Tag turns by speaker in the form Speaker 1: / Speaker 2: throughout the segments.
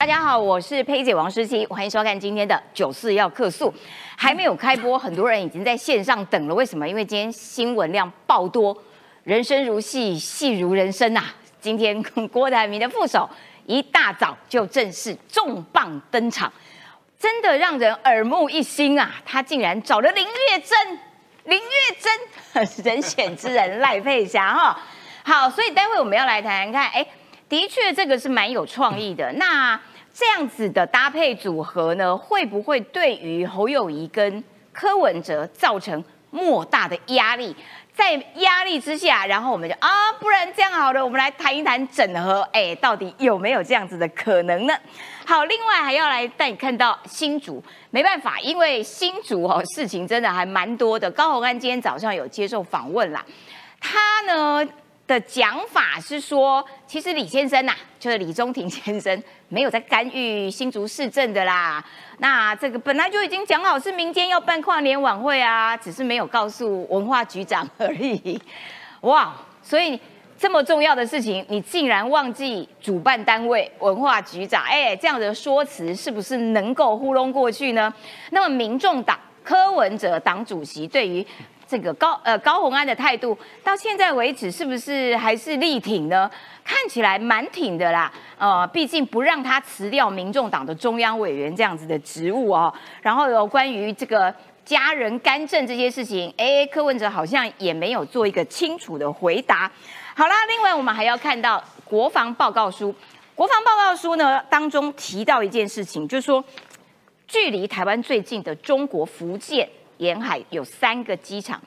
Speaker 1: 大家好，我是佩姐王诗琪，欢迎收看今天的九四要客诉。还没有开播，很多人已经在线上等了。为什么？因为今天新闻量爆多，人生如戏，戏如人生呐。今天郭台铭的副手一大早就正式重磅登场，真的让人耳目一新啊！他竟然找了林月珍，林月珍，人选之人赖佩霞哈。好，所以待会我们要来谈谈看，哎。的确，这个是蛮有创意的。那这样子的搭配组合呢，会不会对于侯友谊跟柯文哲造成莫大的压力？在压力之下，然后我们就啊，不然这样好了，我们来谈一谈整合。哎，到底有没有这样子的可能呢？好，另外还要来带你看到新竹，没办法，因为新竹哦，事情真的还蛮多的。高鸿安今天早上有接受访问啦，他呢？的讲法是说，其实李先生呐，就是李宗廷先生，没有在干预新竹市政的啦。那这个本来就已经讲好是民间要办跨年晚会啊，只是没有告诉文化局长而已。哇，所以这么重要的事情，你竟然忘记主办单位文化局长？哎，这样的说辞是不是能够糊弄过去呢？那么民众党柯文哲党主席对于。这个高呃高鸿安的态度到现在为止是不是还是力挺呢？看起来蛮挺的啦，呃，毕竟不让他辞掉民众党的中央委员这样子的职务哦。然后有关于这个家人干政这些事情，哎，柯文哲好像也没有做一个清楚的回答。好啦，另外我们还要看到国防报告书，国防报告书呢当中提到一件事情，就是说距离台湾最近的中国福建。沿海有三个机场，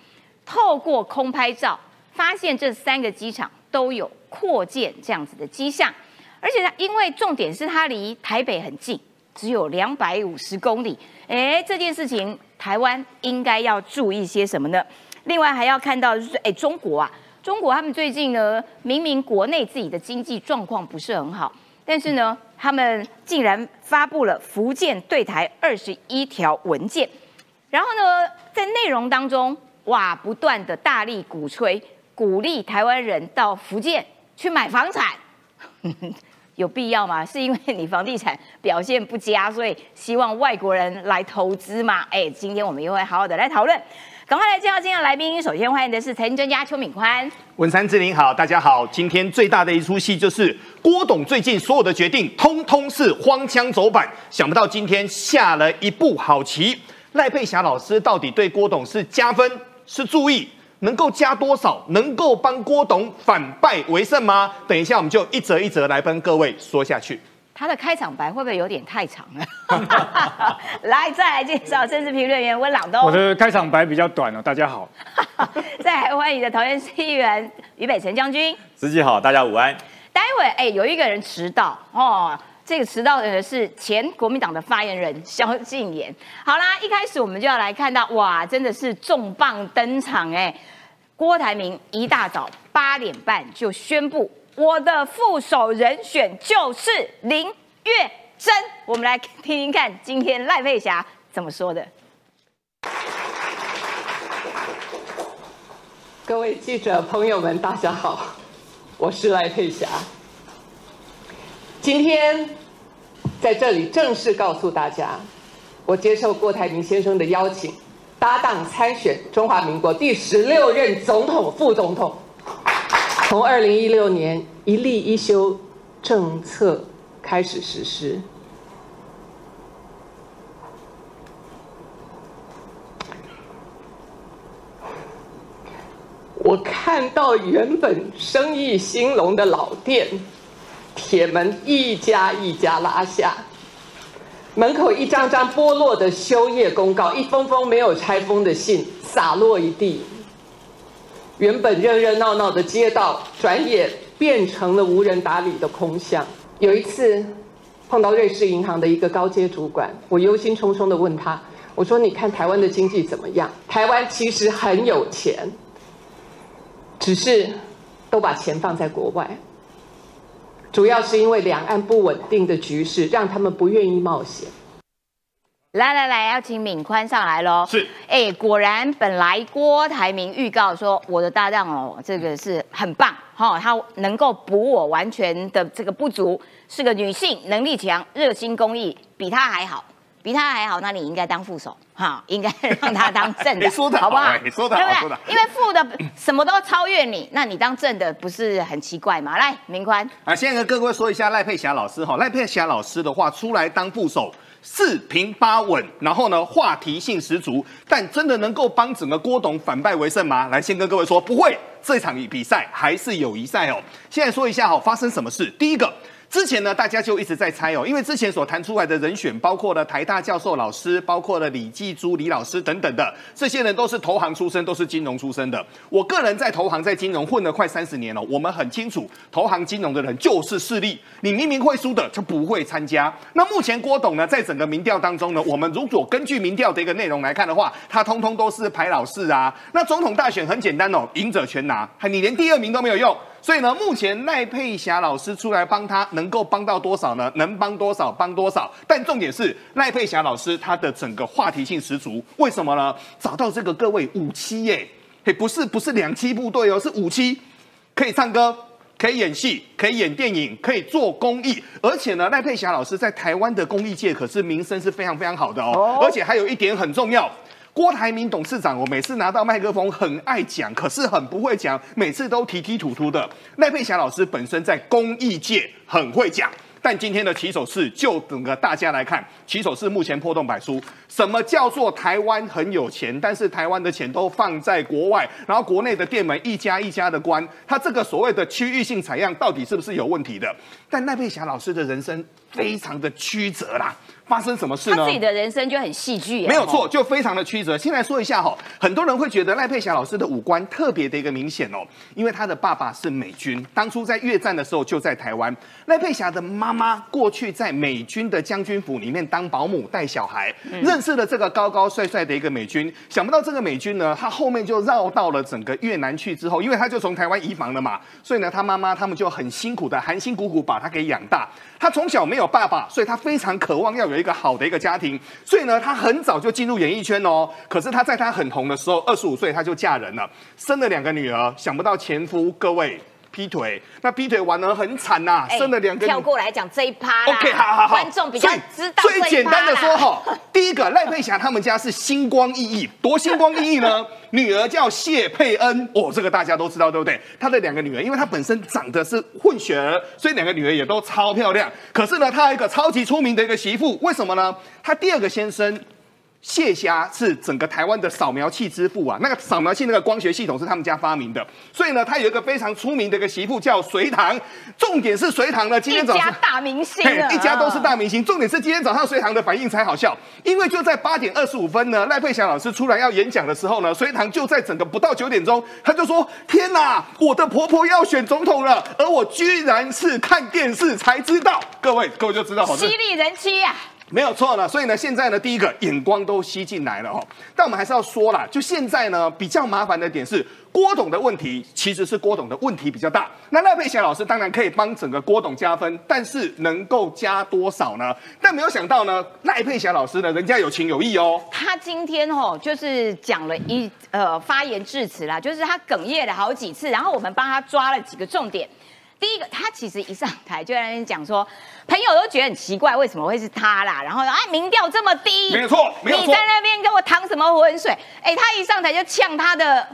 Speaker 1: 透过空拍照发现这三个机场都有扩建这样子的迹象，而且它因为重点是它离台北很近，只有两百五十公里。哎，这件事情台湾应该要注意些什么呢？另外还要看到就是，哎，中国啊，中国他们最近呢，明明国内自己的经济状况不是很好，但是呢，他们竟然发布了福建对台二十一条文件。然后呢，在内容当中，哇，不断的大力鼓吹、鼓励台湾人到福建去买房产，有必要吗？是因为你房地产表现不佳，所以希望外国人来投资吗？哎，今天我们又会好好的来讨论。赶快来介绍今天的来宾，首先欢迎的是财经专家邱敏宽。
Speaker 2: 文山志玲好，大家好。今天最大的一出戏就是郭董最近所有的决定，通通是荒腔走板，想不到今天下了一步好棋。赖佩霞老师到底对郭董是加分是注意，能够加多少？能够帮郭董反败为胜吗？等一下我们就一则一则来跟各位说下去。
Speaker 1: 他的开场白会不会有点太长了？来，再来介绍政治评论员温朗东。
Speaker 3: 我的开场白比较短哦，大家好。
Speaker 1: 再来欢迎的桃园市议员于北辰将军。
Speaker 4: 司机好，大家午安。
Speaker 1: 待会哎，有一个人迟到哦。这个迟到的是前国民党的发言人萧敬言。好啦，一开始我们就要来看到，哇，真的是重磅登场哎！郭台铭一大早八点半就宣布，我的副手人选就是林月珍。我们来听听看，今天赖佩霞怎么说的。
Speaker 5: 各位记者朋友们，大家好，我是赖佩霞。今天。在这里正式告诉大家，我接受郭台铭先生的邀请，搭档参选中华民国第十六任总统、副总统。从二零一六年一例一休政策开始实施，我看到原本生意兴隆的老店。铁门一家一家拉下，门口一张张剥落的休业公告，一封封没有拆封的信洒落一地。原本热热闹闹的街道，转眼变成了无人打理的空巷。有一次碰到瑞士银行的一个高阶主管，我忧心忡忡的问他：“我说，你看台湾的经济怎么样？台湾其实很有钱，只是都把钱放在国外。”主要是因为两岸不稳定的局势，让他们不愿意冒险。
Speaker 1: 来来来，要请敏宽上来喽。
Speaker 2: 是，
Speaker 1: 哎，果然本来郭台铭预告说我的搭档哦，这个是很棒哈，他能够补我完全的这个不足，是个女性，能力强，热心公益，比他还好，比他还好，那你应该当副手哈，应该让他当正的，
Speaker 2: 你 说的
Speaker 1: 好不好？
Speaker 2: 你说的好，对不对。
Speaker 1: 因为副的 什么都超越你，那你当正的不是很奇怪吗？来，明宽
Speaker 2: 啊，现在跟各位说一下赖佩霞老师哈，赖佩霞老师的话出来当副手。四平八稳，然后呢，话题性十足，但真的能够帮整个郭董反败为胜吗？来，先跟各位说，不会，这场比赛还是友谊赛哦。现在说一下哈，发生什么事？第一个。之前呢，大家就一直在猜哦，因为之前所谈出来的人选，包括了台大教授老师，包括了李继珠李老师等等的，这些人都是投行出身，都是金融出身的。我个人在投行在金融混了快三十年了，我们很清楚，投行金融的人就是势利，你明明会输的就不会参加。那目前郭董呢，在整个民调当中呢，我们如果根据民调的一个内容来看的话，他通通都是排老四啊。那总统大选很简单哦，赢者全拿，你连第二名都没有用。所以呢，目前赖佩霞老师出来帮他，能够帮到多少呢？能帮多少帮多少。但重点是赖佩霞老师他的整个话题性十足，为什么呢？找到这个各位五七耶，嘿，不是不是两栖部队哦，是五七，可以唱歌，可以演戏，可以演电影，可以做公益，而且呢，赖佩霞老师在台湾的公益界可是名声是非常非常好的哦，而且还有一点很重要。郭台铭董事长，我每次拿到麦克风很爱讲，可是很不会讲，每次都提提吐吐的。赖佩霞老师本身在公益界很会讲，但今天的起手式就整个大家来看，起手式目前破洞百出。什么叫做台湾很有钱，但是台湾的钱都放在国外，然后国内的店门一家一家的关，他这个所谓的区域性采样到底是不是有问题的？但赖佩霞老师的人生非常的曲折啦。发生什么事呢？
Speaker 1: 他自己的人生就很戏剧，
Speaker 2: 没有错，就非常的曲折。先来说一下哈，很多人会觉得赖佩霞老师的五官特别的一个明显哦，因为他的爸爸是美军，当初在越战的时候就在台湾。赖佩霞的妈妈过去在美军的将军府里面当保姆带小孩，认识了这个高高帅帅的一个美军。想不到这个美军呢，他后面就绕到了整个越南去之后，因为他就从台湾移防了嘛，所以呢，他妈妈他们就很辛苦的含辛苦苦把他给养大。他从小没有爸爸，所以他非常渴望要有一个好的一个家庭，所以呢，她很早就进入演艺圈哦。可是她在她很红的时候，二十五岁她就嫁人了，生了两个女儿。想不到前夫各位劈腿，那劈腿完了很惨呐，生了两个。
Speaker 1: 跳过来讲这一趴
Speaker 2: ，OK，好好好，
Speaker 1: 观众比较知道。
Speaker 2: 最简单的说哈，第一个赖佩霞他们家是星光熠熠，多星光熠熠呢。女儿叫谢佩恩，哦，这个大家都知道，对不对？她的两个女儿，因为她本身长得是混血儿，所以两个女儿也都超漂亮。可是呢，她有一个超级出名的一个媳妇，为什么呢？她第二个先生。谢霞是整个台湾的扫描器之父啊，那个扫描器那个光学系统是他们家发明的，所以呢，他有一个非常出名的一个媳妇叫隋唐。重点是隋唐呢，今天早
Speaker 1: 上一家大明星，
Speaker 2: 一家都是大明星。重点是今天早上隋唐的反应才好笑，因为就在八点二十五分呢，赖佩霞老师出来要演讲的时候呢，隋唐就在整个不到九点钟，他就说：“天哪，我的婆婆要选总统了，而我居然是看电视才知道。”各位，各位就知道，
Speaker 1: 犀利人妻呀。
Speaker 2: 没有错了，所以呢，现在呢，第一个眼光都吸进来了哦。但我们还是要说了，就现在呢，比较麻烦的点是郭董的问题，其实是郭董的问题比较大。那赖佩霞老师当然可以帮整个郭董加分，但是能够加多少呢？但没有想到呢，赖佩霞老师呢，人家有情有义哦。
Speaker 1: 他今天哦，就是讲了一呃发言致辞啦，就是他哽咽了好几次，然后我们帮他抓了几个重点。第一个，他其实一上台就在那边讲说，朋友都觉得很奇怪，为什么会是他啦？然后啊，民调这么低，
Speaker 2: 没错没错，
Speaker 1: 你在那边跟我淌什么浑水？哎，他一上台就呛他的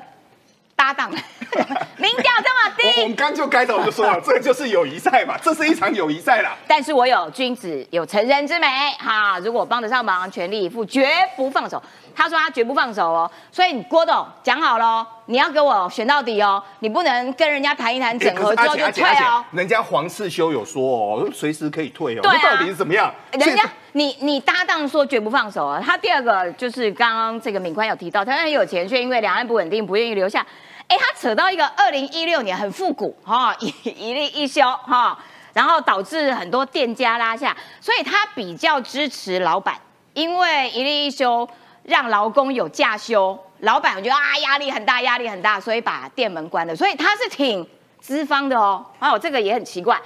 Speaker 1: 搭档，民调这么低，
Speaker 2: 我们刚就开头就说了，这就是友谊赛嘛，这是一场友谊赛啦。
Speaker 1: 但是我有君子有成人之美，哈，如果帮得上忙，全力以赴，绝不放手。他说他绝不放手哦，所以郭董讲好了，你要给我选到底哦，你不能跟人家谈一谈整合之后就退哦。
Speaker 2: 人家黄世修有说哦，随时可以退哦。对到底是怎么样？
Speaker 1: 人家你你搭档说绝不放手啊。他第二个就是刚刚这个敏宽有提到，他很有钱，却因为两岸不稳定不愿意留下。哎，他扯到一个二零一六年很复古哈，一一例一休哈，然后导致很多店家拉下，所以他比较支持老板，因为一例一休。让劳工有假休，老板我觉得啊压力很大，压力很大，所以把店门关了。所以他是挺资方的哦，哦，这个也很奇怪。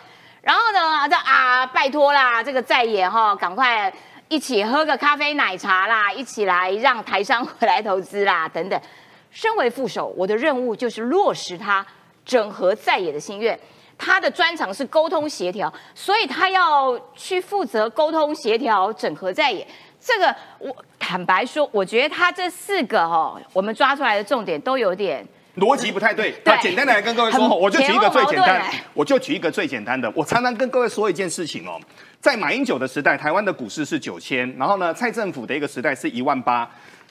Speaker 1: 然后呢，这啊拜托啦，这个在野哈，赶快一起喝个咖啡奶茶啦，一起来让台商回来投资啦，等等。身为副手，我的任务就是落实他整合在野的心愿。他的专长是沟通协调，所以他要去负责沟通协调、整合在野。这个我坦白说，我觉得他这四个哦，我们抓出来的重点都有点
Speaker 2: 逻辑不太对。
Speaker 1: 对
Speaker 2: 那简单的来跟各位说，我就举一个最简单我就举一个最简单的。我常常跟各位说一件事情哦，在马英九的时代，台湾的股市是九千，然后呢，蔡政府的一个时代是一万八。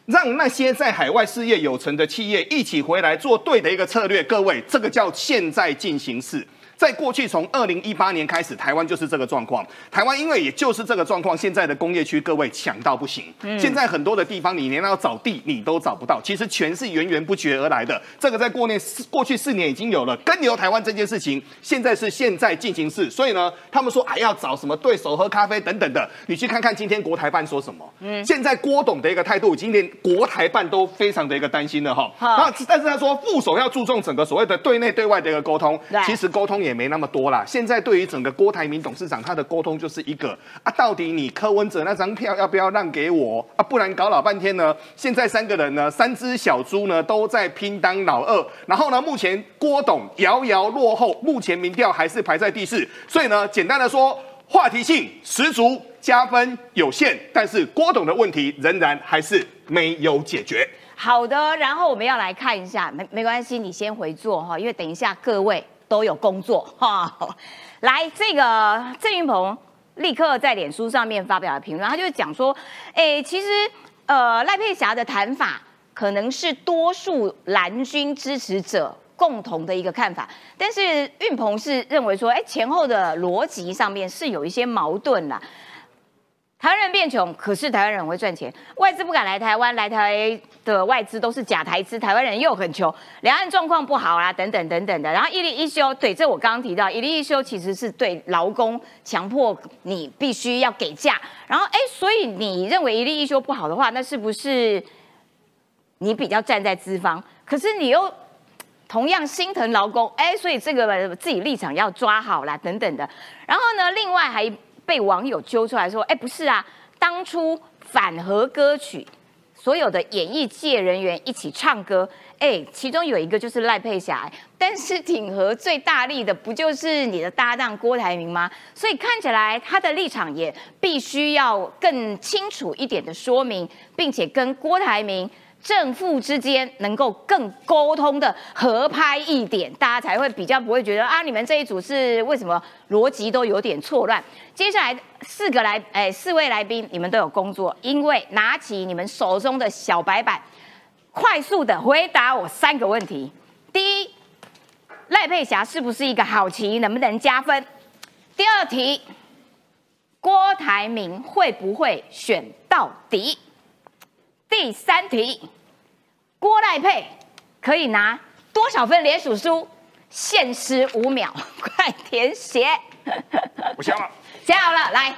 Speaker 2: 让那些在海外事业有成的企业一起回来做对的一个策略，各位，这个叫现在进行式。在过去，从二零一八年开始，台湾就是这个状况。台湾因为也就是这个状况，现在的工业区各位抢到不行。现在很多的地方，你连要找地你都找不到，其实全是源源不绝而来的。这个在过年过去四年已经有了跟牛台湾这件事情，现在是现在进行式。所以呢，他们说还要找什么对手喝咖啡等等的，你去看看今天国台办说什么。嗯，现在郭董的一个态度，已经连国台办都非常的一个担心了哈。
Speaker 1: 好
Speaker 2: 那但是他说副手要注重整个所谓的对内对外的一个沟通
Speaker 1: 对，
Speaker 2: 其实沟通也也没那么多啦。现在对于整个郭台铭董事长，他的沟通就是一个啊，到底你柯文哲那张票要不要让给我啊？不然搞老半天呢，现在三个人呢，三只小猪呢都在拼当老二，然后呢，目前郭董遥遥落后，目前民调还是排在第四，所以呢，简单的说。话题性十足，加分有限，但是郭董的问题仍然还是没有解决。
Speaker 1: 好的，然后我们要来看一下，没没关系，你先回座哈，因为等一下各位都有工作哈。来，这个郑云鹏立刻在脸书上面发表了评论，他就讲说，哎，其实呃赖佩霞的谈法可能是多数蓝军支持者。共同的一个看法，但是运鹏是认为说，哎，前后的逻辑上面是有一些矛盾啦。台湾人变穷，可是台湾人很会赚钱，外资不敢来台湾，来台的外资都是假台资，台湾人又很穷，两岸状况不好啦，等等等等的。然后一例一休，对，这我刚刚提到，一例一休其实是对劳工强迫你必须要给价，然后哎，所以你认为一例一休不好的话，那是不是你比较站在资方？可是你又同样心疼劳工，哎，所以这个自己立场要抓好啦，等等的。然后呢，另外还被网友揪出来说，哎，不是啊，当初反核歌曲，所有的演艺界人员一起唱歌，哎，其中有一个就是赖佩霞，但是挺核最大力的不就是你的搭档郭台铭吗？所以看起来他的立场也必须要更清楚一点的说明，并且跟郭台铭。正负之间能够更沟通的合拍一点，大家才会比较不会觉得啊，你们这一组是为什么逻辑都有点错乱。接下来四个来，哎，四位来宾，你们都有工作，因为拿起你们手中的小白板，快速的回答我三个问题。第一，赖佩霞是不是一个好棋，能不能加分？第二题，郭台铭会不会选到底？第三题，郭赖佩可以拿多少分连署书？限时五秒，快填写。
Speaker 2: 我想了，
Speaker 1: 写好了，来，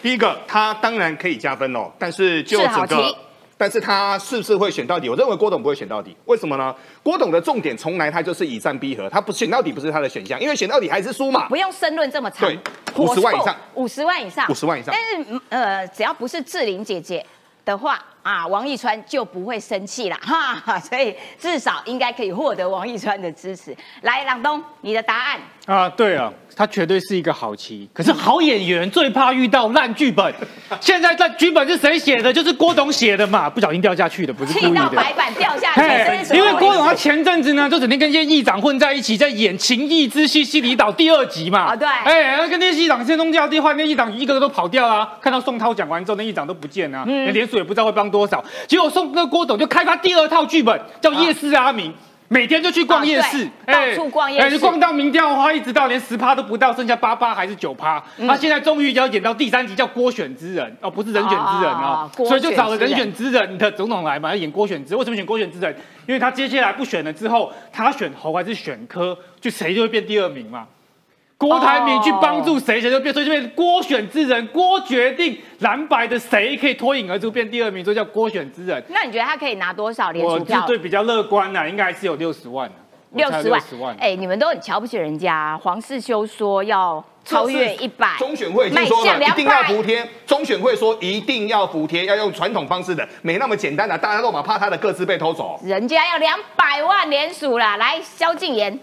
Speaker 2: 第一个，他当然可以加分哦，但是就整个
Speaker 1: 题，
Speaker 2: 但是他是不是会选到底？我认为郭董不会选到底，为什么呢？郭董的重点从来他就是以战逼和，他不选到底不是他的选项，因为选到底还是输嘛。
Speaker 1: 不用申论这么长，
Speaker 2: 对五十万以上，
Speaker 1: 五十万以上，
Speaker 2: 五十万以上
Speaker 1: 但是嗯呃，只要不是志玲姐姐的话啊，王一川就不会生气了，哈，所以至少应该可以获得王一川的支持。来，朗东，你的答案。
Speaker 3: 啊，对啊，他绝对是一个好棋。可是好演员最怕遇到烂剧本。现在这剧本是谁写的？就是郭董写的嘛，不小心掉下去的，不是故意的。
Speaker 1: 气到白板掉下去，
Speaker 3: 因为郭董他前阵子呢，就整天跟一些议长混在一起，在演《情义之西西里岛》第二集嘛。
Speaker 1: 啊对
Speaker 3: 哎，跟那些议长先东掉地换，那议长一个个都跑掉啊。看到宋涛讲完之后，那议长都不见了、
Speaker 1: 嗯
Speaker 3: 连连署也不知道会帮多少。结果宋那郭董就开发第二套剧本，叫《夜市阿明》。每天就去逛夜市，
Speaker 1: 到处逛夜市
Speaker 3: 哎逛到民调花一直到连十趴都不到，剩下八趴还是九趴。
Speaker 1: 嗯
Speaker 3: 他现在终于要演到第三集，叫郭选之人哦，不是人选之人哦
Speaker 1: 啊，郭
Speaker 3: 所以就找了
Speaker 1: 人
Speaker 3: 人选之人的总统来嘛，要演郭选之。为什么选郭选之人？因为他接下来不选了之后，他选侯还是选科，就谁就会变第二名嘛。郭台铭去帮助谁，谁就变，所以就变郭选之人，郭决定蓝白的谁可以脱颖而出变第二名，所以叫郭选之人。
Speaker 1: 那你觉得他可以拿多少连
Speaker 3: 我是
Speaker 1: 署票？
Speaker 3: 对比较乐观的，应该还是有六十万
Speaker 1: 六十万
Speaker 3: 60万。
Speaker 1: 哎、你们都很瞧不起人家。黄世修说要超越一百，
Speaker 2: 中选会已说了，一定要服贴。中选会说一定要服贴，要用传统方式的，没那么简单的，大家都嘛怕他的各自被偷走。
Speaker 1: 人家要两百万连署啦，来，萧敬言。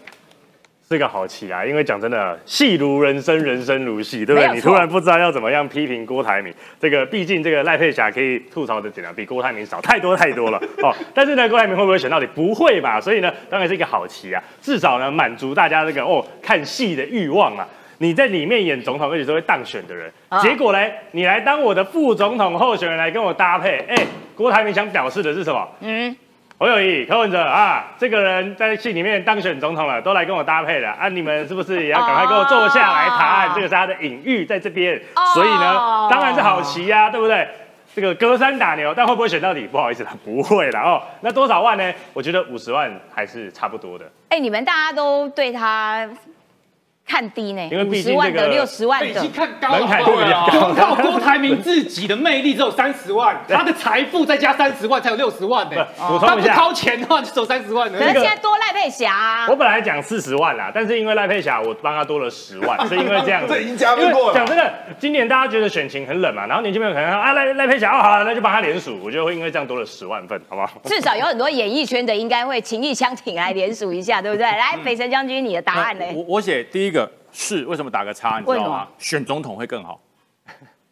Speaker 4: 是个好棋啊，因为讲真的，戏如人生，人生如戏，对不对？你突然不知道要怎么样批评郭台铭，这个毕竟这个赖佩霞可以吐槽的点量比郭台铭少太多太多了哦。但是呢，郭台铭会不会选到底？不会吧？所以呢，当然是一个好棋啊，至少呢满足大家这个哦看戏的欲望啊。你在里面演总统，而且是会当选的人，结果呢，你来当我的副总统候选人来跟我搭配，哎，郭台铭想表示的是什么？嗯。侯友谊、柯文哲啊，这个人在戏里面当选总统了，都来跟我搭配了啊！你们是不是也要赶快跟我坐下来谈？这个是他的隐喻在这边，所以呢，当然是好棋呀，对不对？这个隔山打牛，但会不会选到底？不好意思啦，不会了哦。那多少万呢？我觉得五十万还是差不多的。
Speaker 1: 哎，你们大家都对他。看低呢，
Speaker 4: 因为毕竟这个
Speaker 1: 六十万的，
Speaker 3: 已经看高了。光靠郭台铭自己的魅力只有三十万，他的财富再加三十万才有六十万呢。
Speaker 4: 补充一下，
Speaker 3: 掏钱的话就只有三十万。
Speaker 1: 可是现在多赖佩霞，
Speaker 4: 我本来讲四十万啦，但是因为赖佩霞，我帮他多了十万，是因为这样子。
Speaker 2: 这已经加过了。
Speaker 4: 讲真的，今年大家觉得选情很冷嘛，然后年轻朋友可能啊赖赖佩霞哦好，那就帮他连署，我觉得会因为这样多了十万份，好不好？
Speaker 1: 至少有很多演艺圈的应该会情义相挺来连署一下，对不对？来，北辰将军，你的答案呢？
Speaker 6: 我我写第一个。是为什么打个叉？你知道吗？选总统会更好，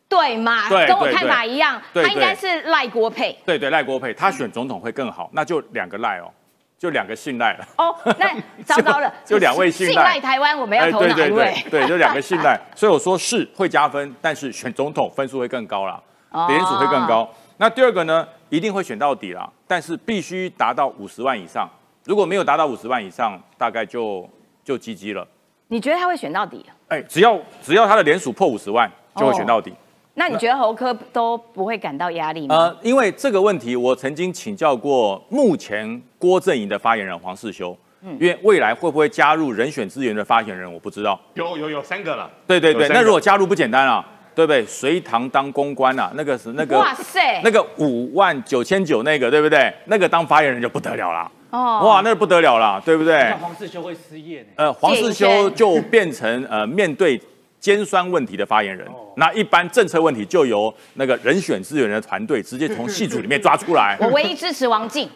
Speaker 1: 对嘛？
Speaker 6: 对，
Speaker 1: 跟我看法一样。他应该是赖国配。
Speaker 6: 对对，赖国配，他选总统会更好，那就两个赖哦，就两个信赖了。哦，
Speaker 1: 那 糟糕了，
Speaker 6: 就两位信赖
Speaker 1: 台湾，我们要投哪一位？
Speaker 6: 对，就两个信赖。所以我说是会加分，但是选总统分数会更高啦，连署会更高。那第二个呢，一定会选到底啦，但是必须达到五十万以上。如果没有达到五十万以上，大概就就 GG 了。
Speaker 1: 你觉得他会选到底？
Speaker 6: 哎，只要只要他的连署破五十万，就会选到底。
Speaker 1: 那你觉得侯科都不会感到压力吗？呃，
Speaker 6: 因为这个问题，我曾经请教过目前郭阵营的发言人黄世修。嗯，因为未来会不会加入人选资源的发言人，我不知道。
Speaker 2: 有有有三个了。
Speaker 6: 对对对，那如果加入不简单啊，对不对？隋唐当公关啊，那个是那个哇塞，那个五万九千九那个，对不对？那个当发言人就不得了了。哦，哇，那不得了了，对不对？
Speaker 3: 黄世修会失业呢。
Speaker 6: 呃，黄世修就变成呃面对尖酸问题的发言人。那一般政策问题就由那个人选资源的团队直接从系组里面抓出来。
Speaker 1: 我唯一支持王静，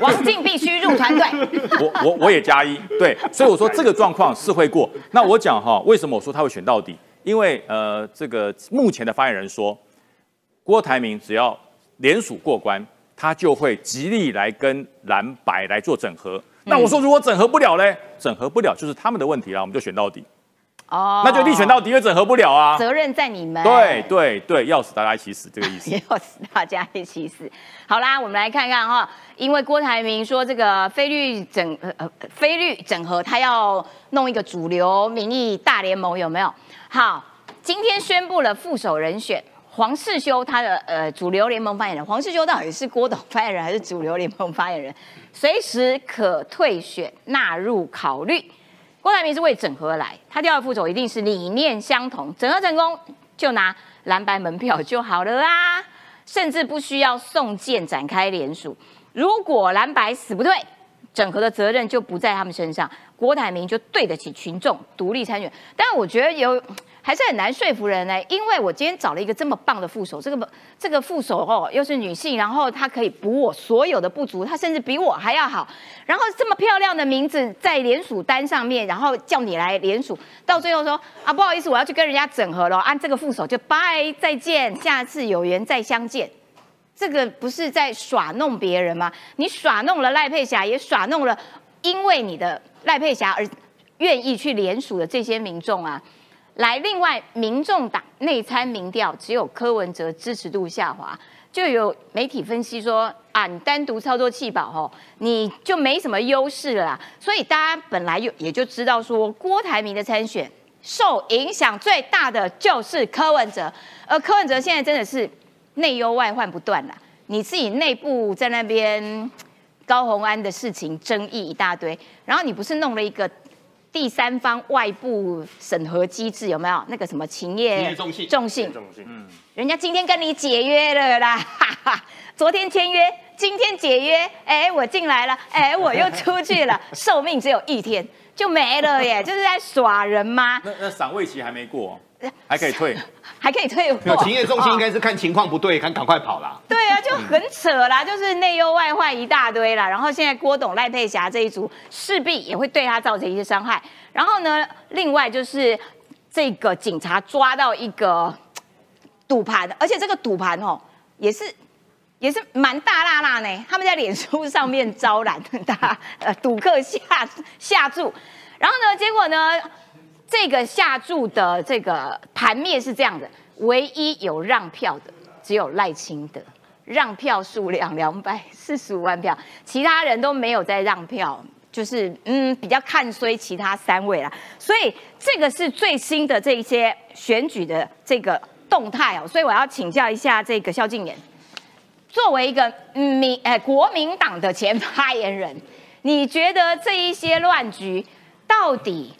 Speaker 1: 王静必须入团队。
Speaker 6: 我我我也加一，对，所以我说这个状况是会过。那我讲哈，为什么我说他会选到底？因为呃，这个目前的发言人说，郭台铭只要联署过关。他就会极力来跟蓝白来做整合。那我说，如果整合不了嘞，整合不了就是他们的问题了，我们就选到底。哦，那就力选到底，因为整合不了啊。
Speaker 1: 责任在你们。
Speaker 6: 对对对，要死大家一起死，这个意思。
Speaker 1: 要死大家一起死。好啦，我们来看看哈，因为郭台铭说这个菲律整呃呃非律整合，他要弄一个主流民意大联盟，有没有？好，今天宣布了副手人选。黄世修，他的呃主流联盟发言人，黄世修到底是郭董发言人还是主流联盟发言人？随时可退选，纳入考虑。郭台铭是为整合而来，他第二副手一定是理念相同，整合成功就拿蓝白门票就好了啦，甚至不需要送件展开联署。如果蓝白死不退，整合的责任就不在他们身上，郭台铭就对得起群众，独立参选。但我觉得有。还是很难说服人呢，因为我今天找了一个这么棒的副手，这个这个副手哦又是女性，然后她可以补我所有的不足，她甚至比我还要好。然后这么漂亮的名字在联署单上面，然后叫你来联署，到最后说啊不好意思，我要去跟人家整合了，按这个副手就拜再见，下次有缘再相见。这个不是在耍弄别人吗？你耍弄了赖佩霞，也耍弄了因为你的赖佩霞而愿意去联署的这些民众啊。来，另外，民众党内参民调只有柯文哲支持度下滑，就有媒体分析说啊，你单独操作气保哦，你就没什么优势了。所以大家本来有也就知道说，郭台铭的参选受影响最大的就是柯文哲，而柯文哲现在真的是内忧外患不断啦。你自己内部在那边高鸿安的事情争议一大堆，然后你不是弄了一个。第三方外部审核机制有没有那个什么勤业
Speaker 2: 重信？
Speaker 1: 重信，嗯，人家今天跟你解约了啦，哈哈，昨天签约，今天解约，哎，我进来了，哎，我又出去了，寿命只有一天，就没了耶，就是在耍人吗？
Speaker 6: 那那赏味期还没过，还可以退。
Speaker 1: 还可以退货？
Speaker 2: 有勤业中心应
Speaker 1: 哦
Speaker 2: 该是看情况不对，看赶快跑啦。
Speaker 1: 对啊，就很扯啦，就是内忧外患一大堆啦。然后现在郭董、赖佩霞这一组势必也会对他造成一些伤害。然后呢，另外就是这个警察抓到一个 赌盘，而且这个赌盘哦也是也是蛮大辣辣呢。他们在脸书上面招揽 大呃赌客下下注，然后呢，结果呢，这个下注的这个盘面是这样的，唯一有让票的只有赖清德，让票数量两百四十五万票，其他人都没有在让票。就是嗯，比较看衰其他三位啦，所以这个是最新的这一些选举的这个动态哦，所以我要请教一下这个萧敬言，作为一个民呃国民党的前发言人，你觉得这一些乱局到底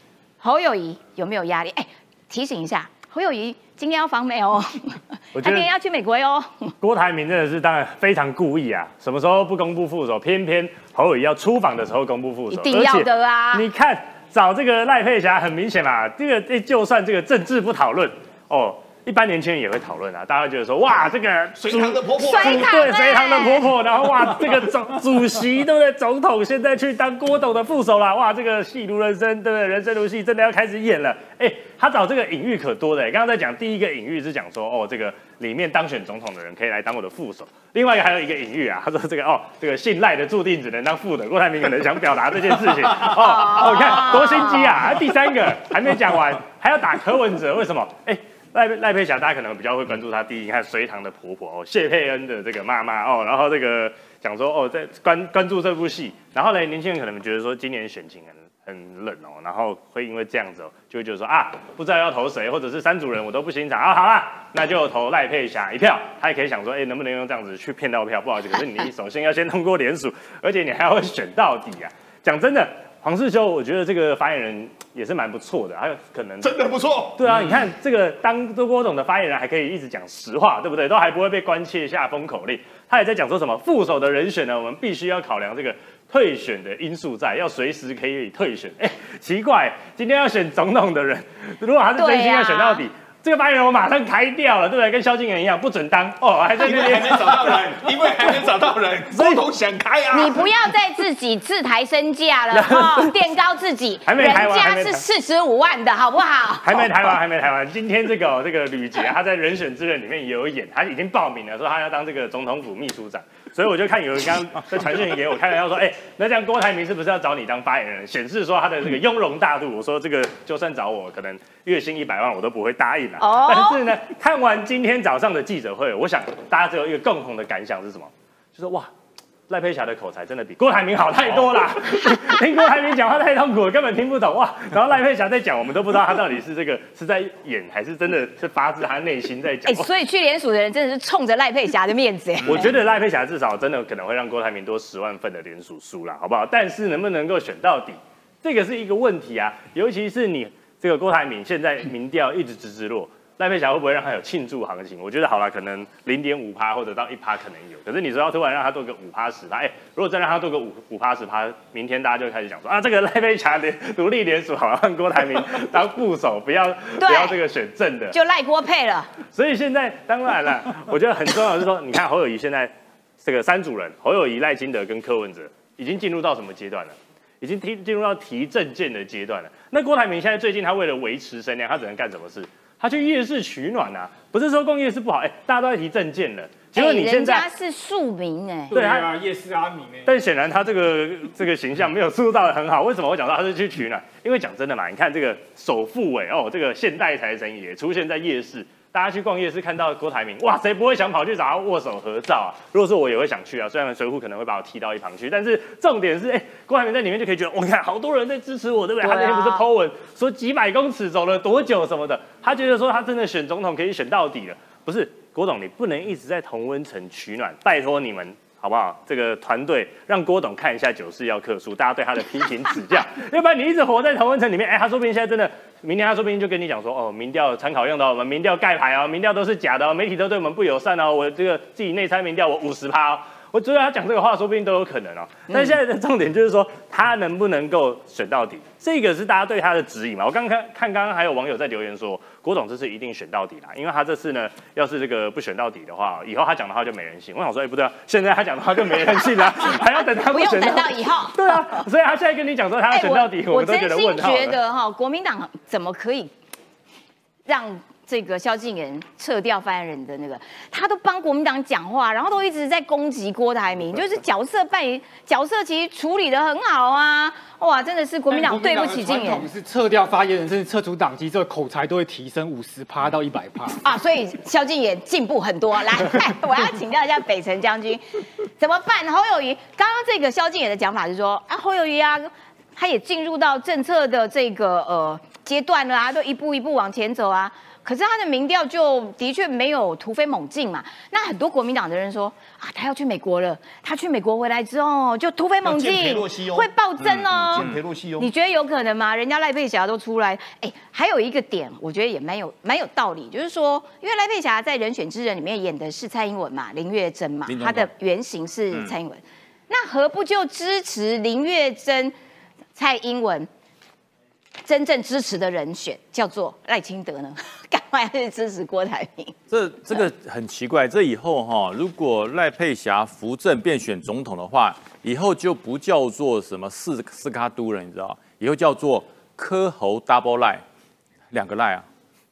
Speaker 1: 侯友谊有没有压力？哎，提醒一下，侯友谊今天要访美哦，他 今天要去美国哟。
Speaker 4: 郭台铭真的是当然非常故意啊，什么时候不公布副手，偏偏侯友谊要出访的时候公布副手，
Speaker 1: 一定要的啊
Speaker 4: 你看找这个赖佩霞，很明显嘛，这个诶就算这个政治不讨论哦。一般年轻人也会讨论啊，大家会觉得说，哇，这个
Speaker 2: 隋唐的婆婆，
Speaker 1: 隋唐
Speaker 4: 对，隋唐的
Speaker 1: 哎
Speaker 4: 婆婆，然后哇，这个总 主席对不对？总统现在去当郭董的副手啦，哇，这个戏如人生，对不对？人生如戏，真的要开始演了。哎，他找这个隐喻可多的，刚刚在讲第一个隐喻是讲说，哦，这个里面当选总统的人可以来当我的副手。另外一个还有一个隐喻啊，他说这个哦，这个信赖的注定只能当副的。郭台铭可能想表达这件事情哦，哦，你看多心机啊！第三个还没讲完，还要打柯文哲，为什么？哎。赖赖佩霞，大家可能比较会关注她第一，你看隋唐的婆婆哦，谢佩恩的这个妈妈哦，然后这个讲说哦，在关关注这部戏，然后呢，年轻人可能觉得说今年选情很很冷哦，然后会因为这样子哦，就会觉得说啊，不知道要投谁，或者是三组人我都不欣赏啊，好啦，那就投赖佩霞一票，他也可以想说，哎，能不能用这样子去骗到票？不好意思，可是你首先要先通过联署，而且你还要选到底啊。讲真的，黄世修，我觉得这个发言人也是蛮不错的，还有可能
Speaker 2: 真的不错。
Speaker 4: 对啊，你看这个当周郭总的发言人还可以一直讲实话，对不对？都还不会被关切下封口令。他也在讲说什么副手的人选呢？我们必须要考量这个退选的因素在，要随时可以退选。哎，奇怪，今天要选总统的人，如果他是真心要选到底。这个发言人我马上开掉了，对不对？跟萧敬元一样，不准当哦，还在那边
Speaker 2: 因为还没找到人，因为还没找到人，郭董想开啊。
Speaker 1: 你不要再自己自抬身价了哈，垫高自己，
Speaker 4: 还没
Speaker 1: 人家
Speaker 4: 抬完
Speaker 1: 是四十五万的好不好？
Speaker 4: 还没台湾，还没台湾。今天这个、哦、这个吕杰，他在人选之人里面也有演，他已经报名了，说他要当这个总统府秘书长。所以我就看有人刚刚在传讯给我，开玩笑说，哎、那这样郭台铭是不是要找你当发言人，显示说他的这个雍容大度？我说这个就算找我，可能月薪一百万我都不会答应啊。
Speaker 1: 哦
Speaker 4: 但是呢，看完今天早上的记者会，我想大家只有一个共同的感想是什么？就是哇。赖佩霞的口才真的比郭台铭好太多啦！听郭台铭讲话太痛苦了，根本听不懂哇。然后赖佩霞在讲，我们都不知道他到底是这个是在演，还是真的是发自他内心在讲
Speaker 1: 哎，。所以去联署的人真的是冲着赖佩霞的面子哎。
Speaker 4: 我觉得赖佩霞至少真的可能会让郭台铭多十万份的联署书啦，好不好？但是能不能够选到底，这个是一个问题啊。尤其是你这个郭台铭现在民调一直直直落，赖佩霞会不会让他有庆祝行情？我觉得好了，可能零点五趴或者到一趴可能有。可是你说要突然让他做个五趴十趴，哎，如果再让他做个五五趴十趴，明天大家就开始讲说啊，这个赖佩霞联独立联署好了，让郭台铭 当副手，不要不要这个选正的。
Speaker 1: 就赖郭配了，
Speaker 4: 所以现在当然了，我觉得很重要的是说，你看侯友谊现在这个三主人，侯友谊、赖金德跟柯文哲已经进入到什么阶段了？已经提进入到提证件的阶段了。那郭台铭现在最近他为了维持声量，他只能干什么事？他去夜市取暖啊！不是说逛夜市不好，哎、大家都在提证件了。结果你现在
Speaker 1: 家是庶民哎，
Speaker 4: 对
Speaker 3: 啊，夜市阿明哎，
Speaker 4: 但显然他这个这个形象没有塑造的很好。为什么我讲到他是去取暖？因为讲真的嘛，你看这个首富哎哦，这个现代财神爷出现在夜市，大家去逛夜市看到郭台铭，哇，谁不会想跑去找他握手合照啊？如果说我也会想去啊，虽然水浒可能会把我踢到一旁去，但是重点是，哎、郭台铭在里面就可以觉得，我、看好多人在支持我，对不对？他那天不是 po 文说几百公尺走了多久什么的，他觉得说他真的选总统可以选到底了，不是？郭董，你不能一直在同温层取暖，拜托你们好不好？这个团队让郭董看一下九四要克数，大家对他的批评指教，要不然你一直活在同温层里面，哎、他说不定现在真的，明天他说不定就跟你讲说，哦，民调参考用的，我们民调盖牌哦，民调都是假的哦，媒体都对我们不友善哦，我这个自己内参民调我五十趴哦，我觉得他讲这个话，说不定都有可能哦。但现在的重点就是说，他能不能够选到底，这个是大家对他的指引嘛。我刚刚看，刚刚还有网友在留言说，郭董这次一定选到底啦，因为他这次呢，要是这个不选到底的话，以后他讲的话就没人信。我想说，哎，不对啊，现在他讲的话就没人信啦，还要等他
Speaker 1: 不用等到以后。
Speaker 4: 对啊，所以他现在跟你讲说他要选到底，我们都觉得问号。
Speaker 1: 我真心觉得哈，国民党怎么可以让？这个萧敬言撤掉发言人的那个，他都帮国民党讲话，然后都一直在攻击郭台铭，就是角色扮演角色其实处理的很好啊，哇，真的是国民党对不起敬言。
Speaker 3: 是撤掉发言人，甚至撤除党籍之后，口才都会提升五十趴到一百趴
Speaker 1: 啊，所以萧敬言进步很多。来，我要请教一下北辰将军，怎么办？侯友谊刚刚这个萧敬言的讲法是说啊，侯友谊啊，他也进入到政策的这个呃阶段了啊，都一步一步往前走啊。可是他的民调就的确没有突飞猛进嘛。那很多国民党的人说啊，他要去美国了。他去美国回来之后就突飞猛进，会暴增哦。你觉得有可能吗？人家赖佩霞都出来，哎，还有一个点，我觉得也蛮有蛮有道理，就是说，因为赖佩霞在人选之人里面演的是蔡英文嘛，林月珍嘛，她的原型是蔡英文，那何不就支持林月珍、蔡英文？真正支持的人选叫做赖清德呢？干嘛要去支持郭台铭？
Speaker 6: 这这个很奇怪。这以后哈，如果赖佩霞扶正变选总统的话，以后就不叫做什么四四卡都了，你知道以后叫做科侯 double 赖，两个赖啊，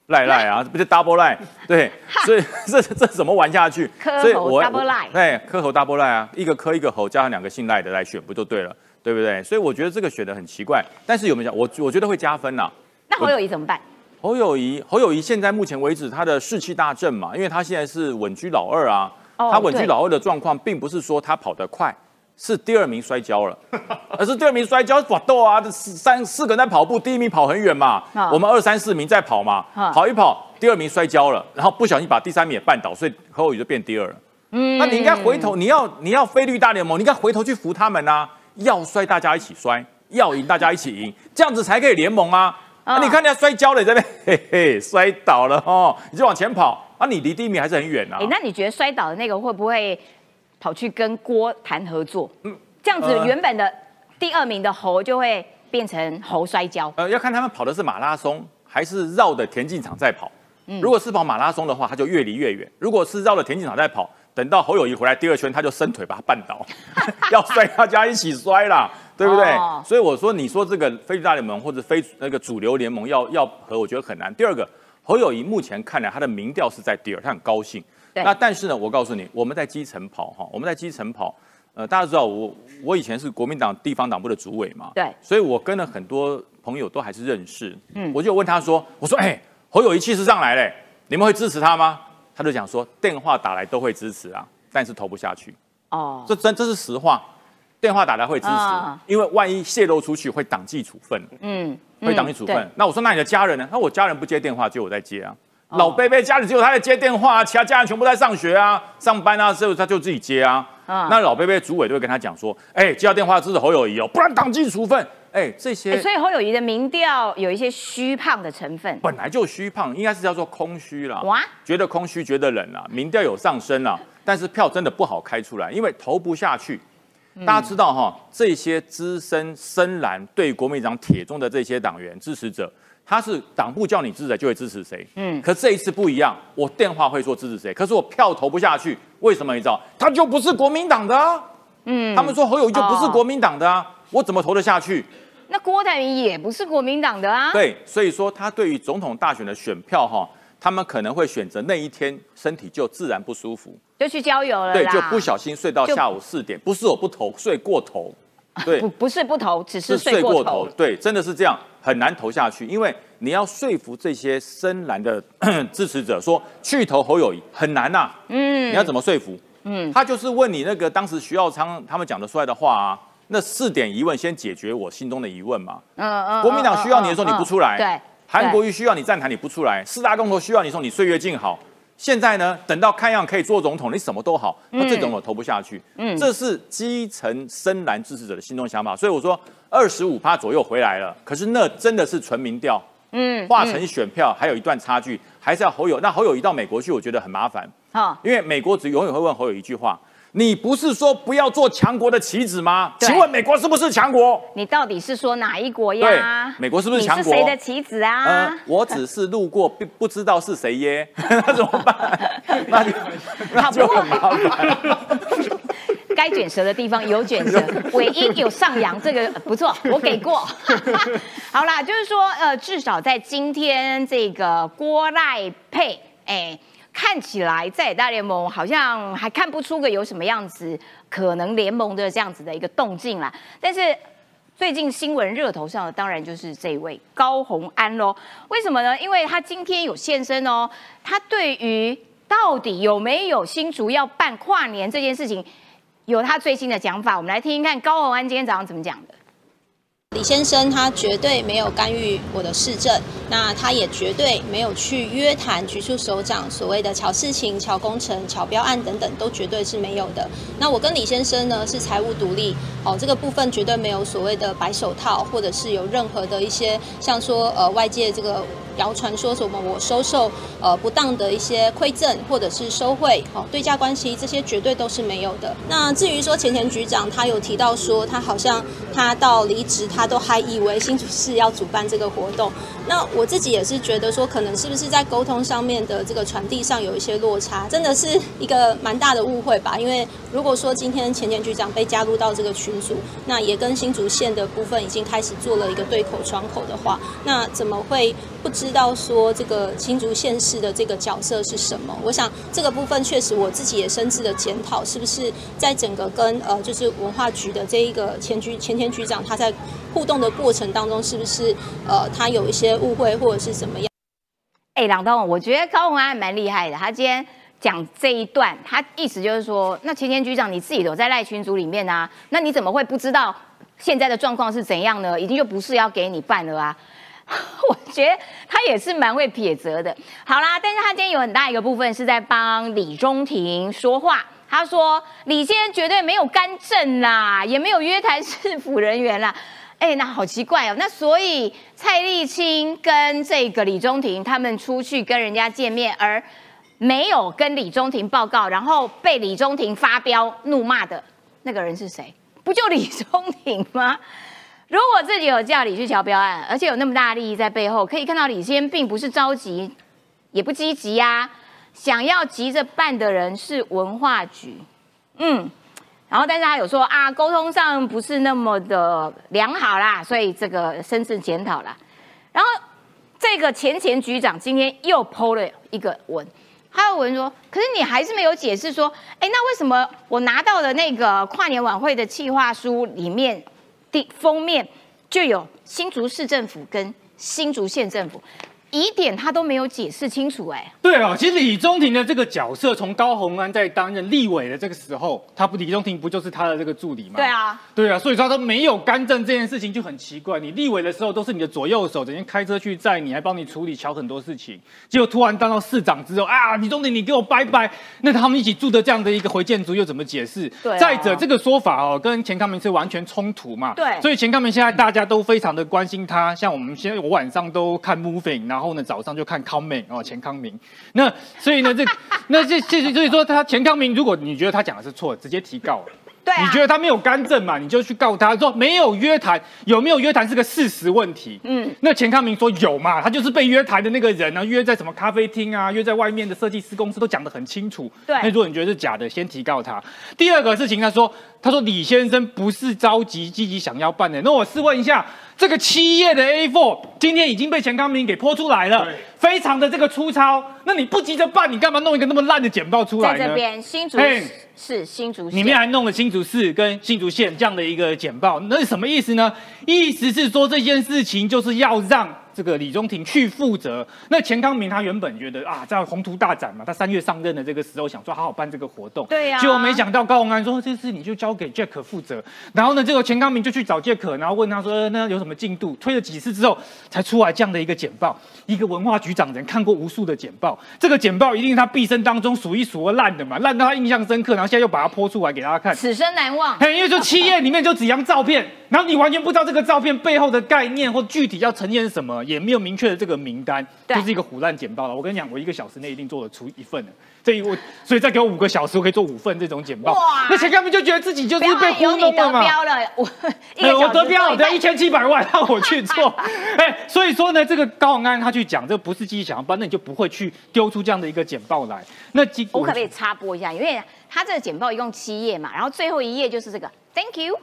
Speaker 6: 赖赖啊，不是 double 赖？对，所以 这这怎么玩下去？
Speaker 1: 科侯 double 赖，
Speaker 6: 对，科侯 double 赖啊，一个科一个侯，加上两个姓赖的来选，不就对了？对不对？所以我觉得这个选的很奇怪，但是有没有讲？我我觉得会加分呐。
Speaker 1: 那侯友谊怎么办？
Speaker 6: 侯友谊，侯友谊现在目前为止他的士气大振嘛，因为他现在是稳居老二啊。他稳居老二的状况，并不是说他跑得快，是第二名摔跤了，而是第二名摔跤搏斗啊，三四个人在跑步，第一名跑很远嘛，我们二三四名在跑嘛，跑一跑，第二名摔跤了，然后不小心把第三名也绊倒，所以侯友谊就变第二了。嗯，那你应该回头，你要你要菲律大联盟，你应该回头去扶他们呐。要摔，大家一起摔；要赢，大家一起赢，这样子才可以联盟啊！啊，你看人家摔跤了，这边 嘿嘿摔倒了哦，你就往前跑啊！你离第一名还是很远啊！
Speaker 1: 哎，那你觉得摔倒的那个会不会跑去跟郭谈合作？嗯，这样子原本的第二名的猴就会变成猴摔跤？
Speaker 6: 呃，要看他们跑的是马拉松还是绕的田径场在跑。嗯，如果是跑马拉松的话，他就越离越远；如果是绕的田径场在跑。等到侯友谊回来第二圈，他就伸腿把他绊倒，要摔大家一起摔啦，对不对？所以我说，你说这个非大联盟或者非那个主流联盟要要和，我觉得很难。第二个，侯友谊目前看来他的民调是在第二，他很高兴。那但是呢，我告诉你，我们在基层跑哈，我们在基层跑，呃，大家知道我我以前是国民党地方党部的主委嘛，
Speaker 1: 对，
Speaker 6: 所以我跟了很多朋友都还是认识。嗯，我就问他说，我说，哎，侯友谊气势上来嘞，你们会支持他吗？他就讲说，电话打来都会支持啊，但是投不下去。哦，这真这是实话，电话打来会支持，因为万一泄露出去会党纪处分。嗯，会党纪处分。那我说，那你的家人呢？那我家人不接电话，只有我在接啊。老贝贝家里只有他在接电话，其他家人全部在上学啊、上班啊，所以他就自己接啊。那老贝贝主委都会跟他讲说，哎，接到电话支持侯友谊哦，不然党纪处分。哎，这些，
Speaker 1: 所以侯友谊的民调有一些虚胖的成分，
Speaker 6: 本来就虚胖，应该是叫做空虚了。哇，觉得空虚，觉得冷啊，民调有上升了，但是票真的不好开出来，因为投不下去。大家知道哈，这些资深深蓝对国民党铁中的这些党员支持者，他是党部叫你支持就会支持谁。嗯，可这一次不一样，我电话会说支持谁，可是我票投不下去，为什么你知道？他就不是国民党的啊。嗯，他们说侯友谊就不是国民党的啊，我怎么投得下去？
Speaker 1: 那郭台铭也不是国民党的啊。
Speaker 6: 对，所以说他对于总统大选的选票哈，他们可能会选择那一天身体就自然不舒服，
Speaker 1: 就去郊游了。
Speaker 6: 对，就不小心睡到下午四点，不是我不投，睡过头。
Speaker 1: 对，不不是不投，只是睡过头。
Speaker 6: 对，真的是这样，很难投下去，因为你要说服这些深蓝的 支持者说去投侯友谊很难呐。嗯，你要怎么说服？嗯，他就是问你那个当时徐耀昌他们讲得出来的话啊。那四点疑问先解决我心中的疑问嘛？嗯嗯。国民党需要你的时候你不出来，
Speaker 1: 对。
Speaker 6: 韩国瑜需要你站台你不出来，四大公投需要你说你岁月静好。现在呢，等到看样可以做总统，你什么都好，那这种我投不下去。嗯。这是基层深蓝支持者的心中想法，所以我说二十五趴左右回来了，可是那真的是纯民调，嗯，化成选票还有一段差距，还是要侯友。那侯友一到美国去，我觉得很麻烦。好，因为美国只永远会问侯友一句话。你不是说不要做强国的棋子吗？
Speaker 1: 对
Speaker 6: 请问美国是不是强国？
Speaker 1: 你到底是说哪一国
Speaker 6: 对
Speaker 1: 呀？
Speaker 6: 美国是不是强国
Speaker 1: 你是谁的棋子啊
Speaker 6: 呃？，我只是路过，不不知道是谁耶，那怎么办？那就那就很麻烦。
Speaker 1: 该卷舌的地方有卷舌，尾音有上扬，这个不错，我给过。好啦，就是说，呃，至少在今天这个郭赖佩，哎，看起来在大联盟好像还看不出个有什么样子可能联盟的这样子的一个动静啦。但是最近新闻热头上的当然就是这位高红安喽。为什么呢？因为他今天有现身哦，他对于到底有没有新竹要办跨年这件事情，有他最新的讲法。我们来听听看高红安今天早上怎么讲的。
Speaker 7: 李先生他绝对没有干预我的市政，那他也绝对没有去约谈局处首长所谓的巧事情、巧工程、巧标案等等，都绝对是没有的。那我跟李先生呢是财务独立，哦，这个部分绝对没有所谓的白手套，或者是有任何的一些像说呃外界这个。谣传说什么我收受呃不当的一些馈赠，或者是收贿，哦对价关系这些绝对都是没有的。那至于说前前局长他有提到说他好像他到离职他都还以为新竹市要主办这个活动，那我自己也是觉得说可能是不是在沟通上面的这个传递上有一些落差，真的是一个蛮大的误会吧。因为如果说今天前前局长被加入到这个群组，那也跟新竹县的部分已经开始做了一个对口窗口的话，那怎么会不知道说这个青竹县市的这个角色是什么？我想这个部分确实我自己也深自的检讨，是不是在整个跟呃就是文化局的这一个前局前前局长他在互动的过程当中，是不是呃他有一些误会或者是怎么样？
Speaker 1: 哎，郎东，我觉得高鸿安还蛮厉害的。他今天讲这一段，他意思就是说，那前前局长你自己有在赖群组里面啊，那你怎么会不知道现在的状况是怎样呢？已经就不是要给你办了啊。我觉得他也是蛮会撇责的。好啦，但是他今天有很大一个部分是在帮李中庭说话。他说李先生绝对没有干政啦，也没有约谈市府人员啦。哎，那好奇怪哦。那所以蔡丽青跟这个李中庭他们出去跟人家见面，而没有跟李中庭报告，然后被李中庭发飙怒骂的那个人是谁？不就李中庭吗？如果自己有叫李去桥标案，而且有那么大的利益在背后，可以看到李先并不是着急，也不积极呀、想要急着办的人是文化局，嗯，然后但是他有说啊，沟通上不是那么的良好啦，所以这个深自检讨啦。然后这个前前局长今天又 PO 了一个文，他有文说，可是你还是没有解释说，哎，那为什么我拿到的那个跨年晚会的企划书里面？封面就有新竹市政府跟新竹县政府，疑点他都没有解释清楚、哎，
Speaker 3: 对啊，其实李中庭的这个角色，从高鸿安在担任立委的这个时候，他不李中庭不就是他的这个助理吗？
Speaker 1: 对啊，
Speaker 3: 对啊，所以说他都没有干政这件事情就很奇怪。你立委的时候都是你的左右手，整天开车去载你，还帮你处理桥很多事情，结果突然当到市长之后，啊，李中庭你给我拜拜，那他们一起住的这样的一个回建筑又怎么解释？
Speaker 1: 对啊
Speaker 3: 再者这个说法哦，跟钱康明是完全冲突嘛。
Speaker 1: 对
Speaker 3: 所以钱康明现在大家都非常的关心他，像我们现在我晚上都看 Moving，然后后呢早上就看康明哦，钱康明。那所以呢这那这这所以说他钱康明，如果你觉得他讲的是错，直接提告。
Speaker 1: 对啊，
Speaker 3: 你觉得他没有干政嘛？你就去告他说没有约谈，有没有约谈是个事实问题。
Speaker 1: 嗯，
Speaker 3: 那钱康明说有嘛，他就是被约谈的那个人啊，约在什么咖啡厅啊，约在外面的设计师公司都讲得很清楚。
Speaker 1: 对
Speaker 3: 那如果你觉得是假的，先提告他。第二个事情，他说他说李先生不是着急积极想要办的，那我试问一下，这个七页的 A4 今天已经被钱康明给泼出来了，非常的这个粗糙，那你不急着办，你干嘛弄一个那么烂的简报出来呢？
Speaker 1: 在这边新竹
Speaker 3: 嘿
Speaker 1: 是新竹县，
Speaker 3: 里面还弄了新竹市跟新竹县这样的一个简报，那是什么意思呢？意思是说这件事情就是要让这个李中庭去负责。那钱康明他原本觉得啊，在宏图大展嘛，他三月上任的这个时候想说好好办这个活动，
Speaker 1: 对呀
Speaker 3: 结果没想到高鸿安说这事你就交给 Jack 负责，然后呢，这个钱康明就去找 Jack，然后问他说呃那有什么进度？推了几次之后才出来这样的一个简报。一个文化局长人看过无数的简报，这个简报一定是他毕生当中数一数二烂的嘛，烂到他印象深刻，然后现在又把它泼出来给大家看。
Speaker 1: 此生难忘。
Speaker 3: 嘿，因为就七页里面就几张照片，然后你完全不知道这个照片背后的概念或具体要呈现什么，也没有明确的这个名单，
Speaker 1: 对
Speaker 3: 就是一个胡乱简报了。我跟你讲，我一个小时内一定做得出一份的。这一我，所以再给我五个小时，我可以做五份这种简报
Speaker 1: 哇。
Speaker 3: 那钱康明就觉得自己就是被
Speaker 1: 有你得
Speaker 3: 糊弄了 嘛。
Speaker 1: 标了，我
Speaker 3: 我得标，我得
Speaker 1: 做一
Speaker 3: 一千七百万，让我去做。哎，所以说呢，这个高宏安他去讲，这不是积极想要办，那你就不会去丢出这样的一个简报来。那基
Speaker 1: 我可不可以插播一下？因为他这个简报一共七页嘛，然后最后一页就是这个 Thank you，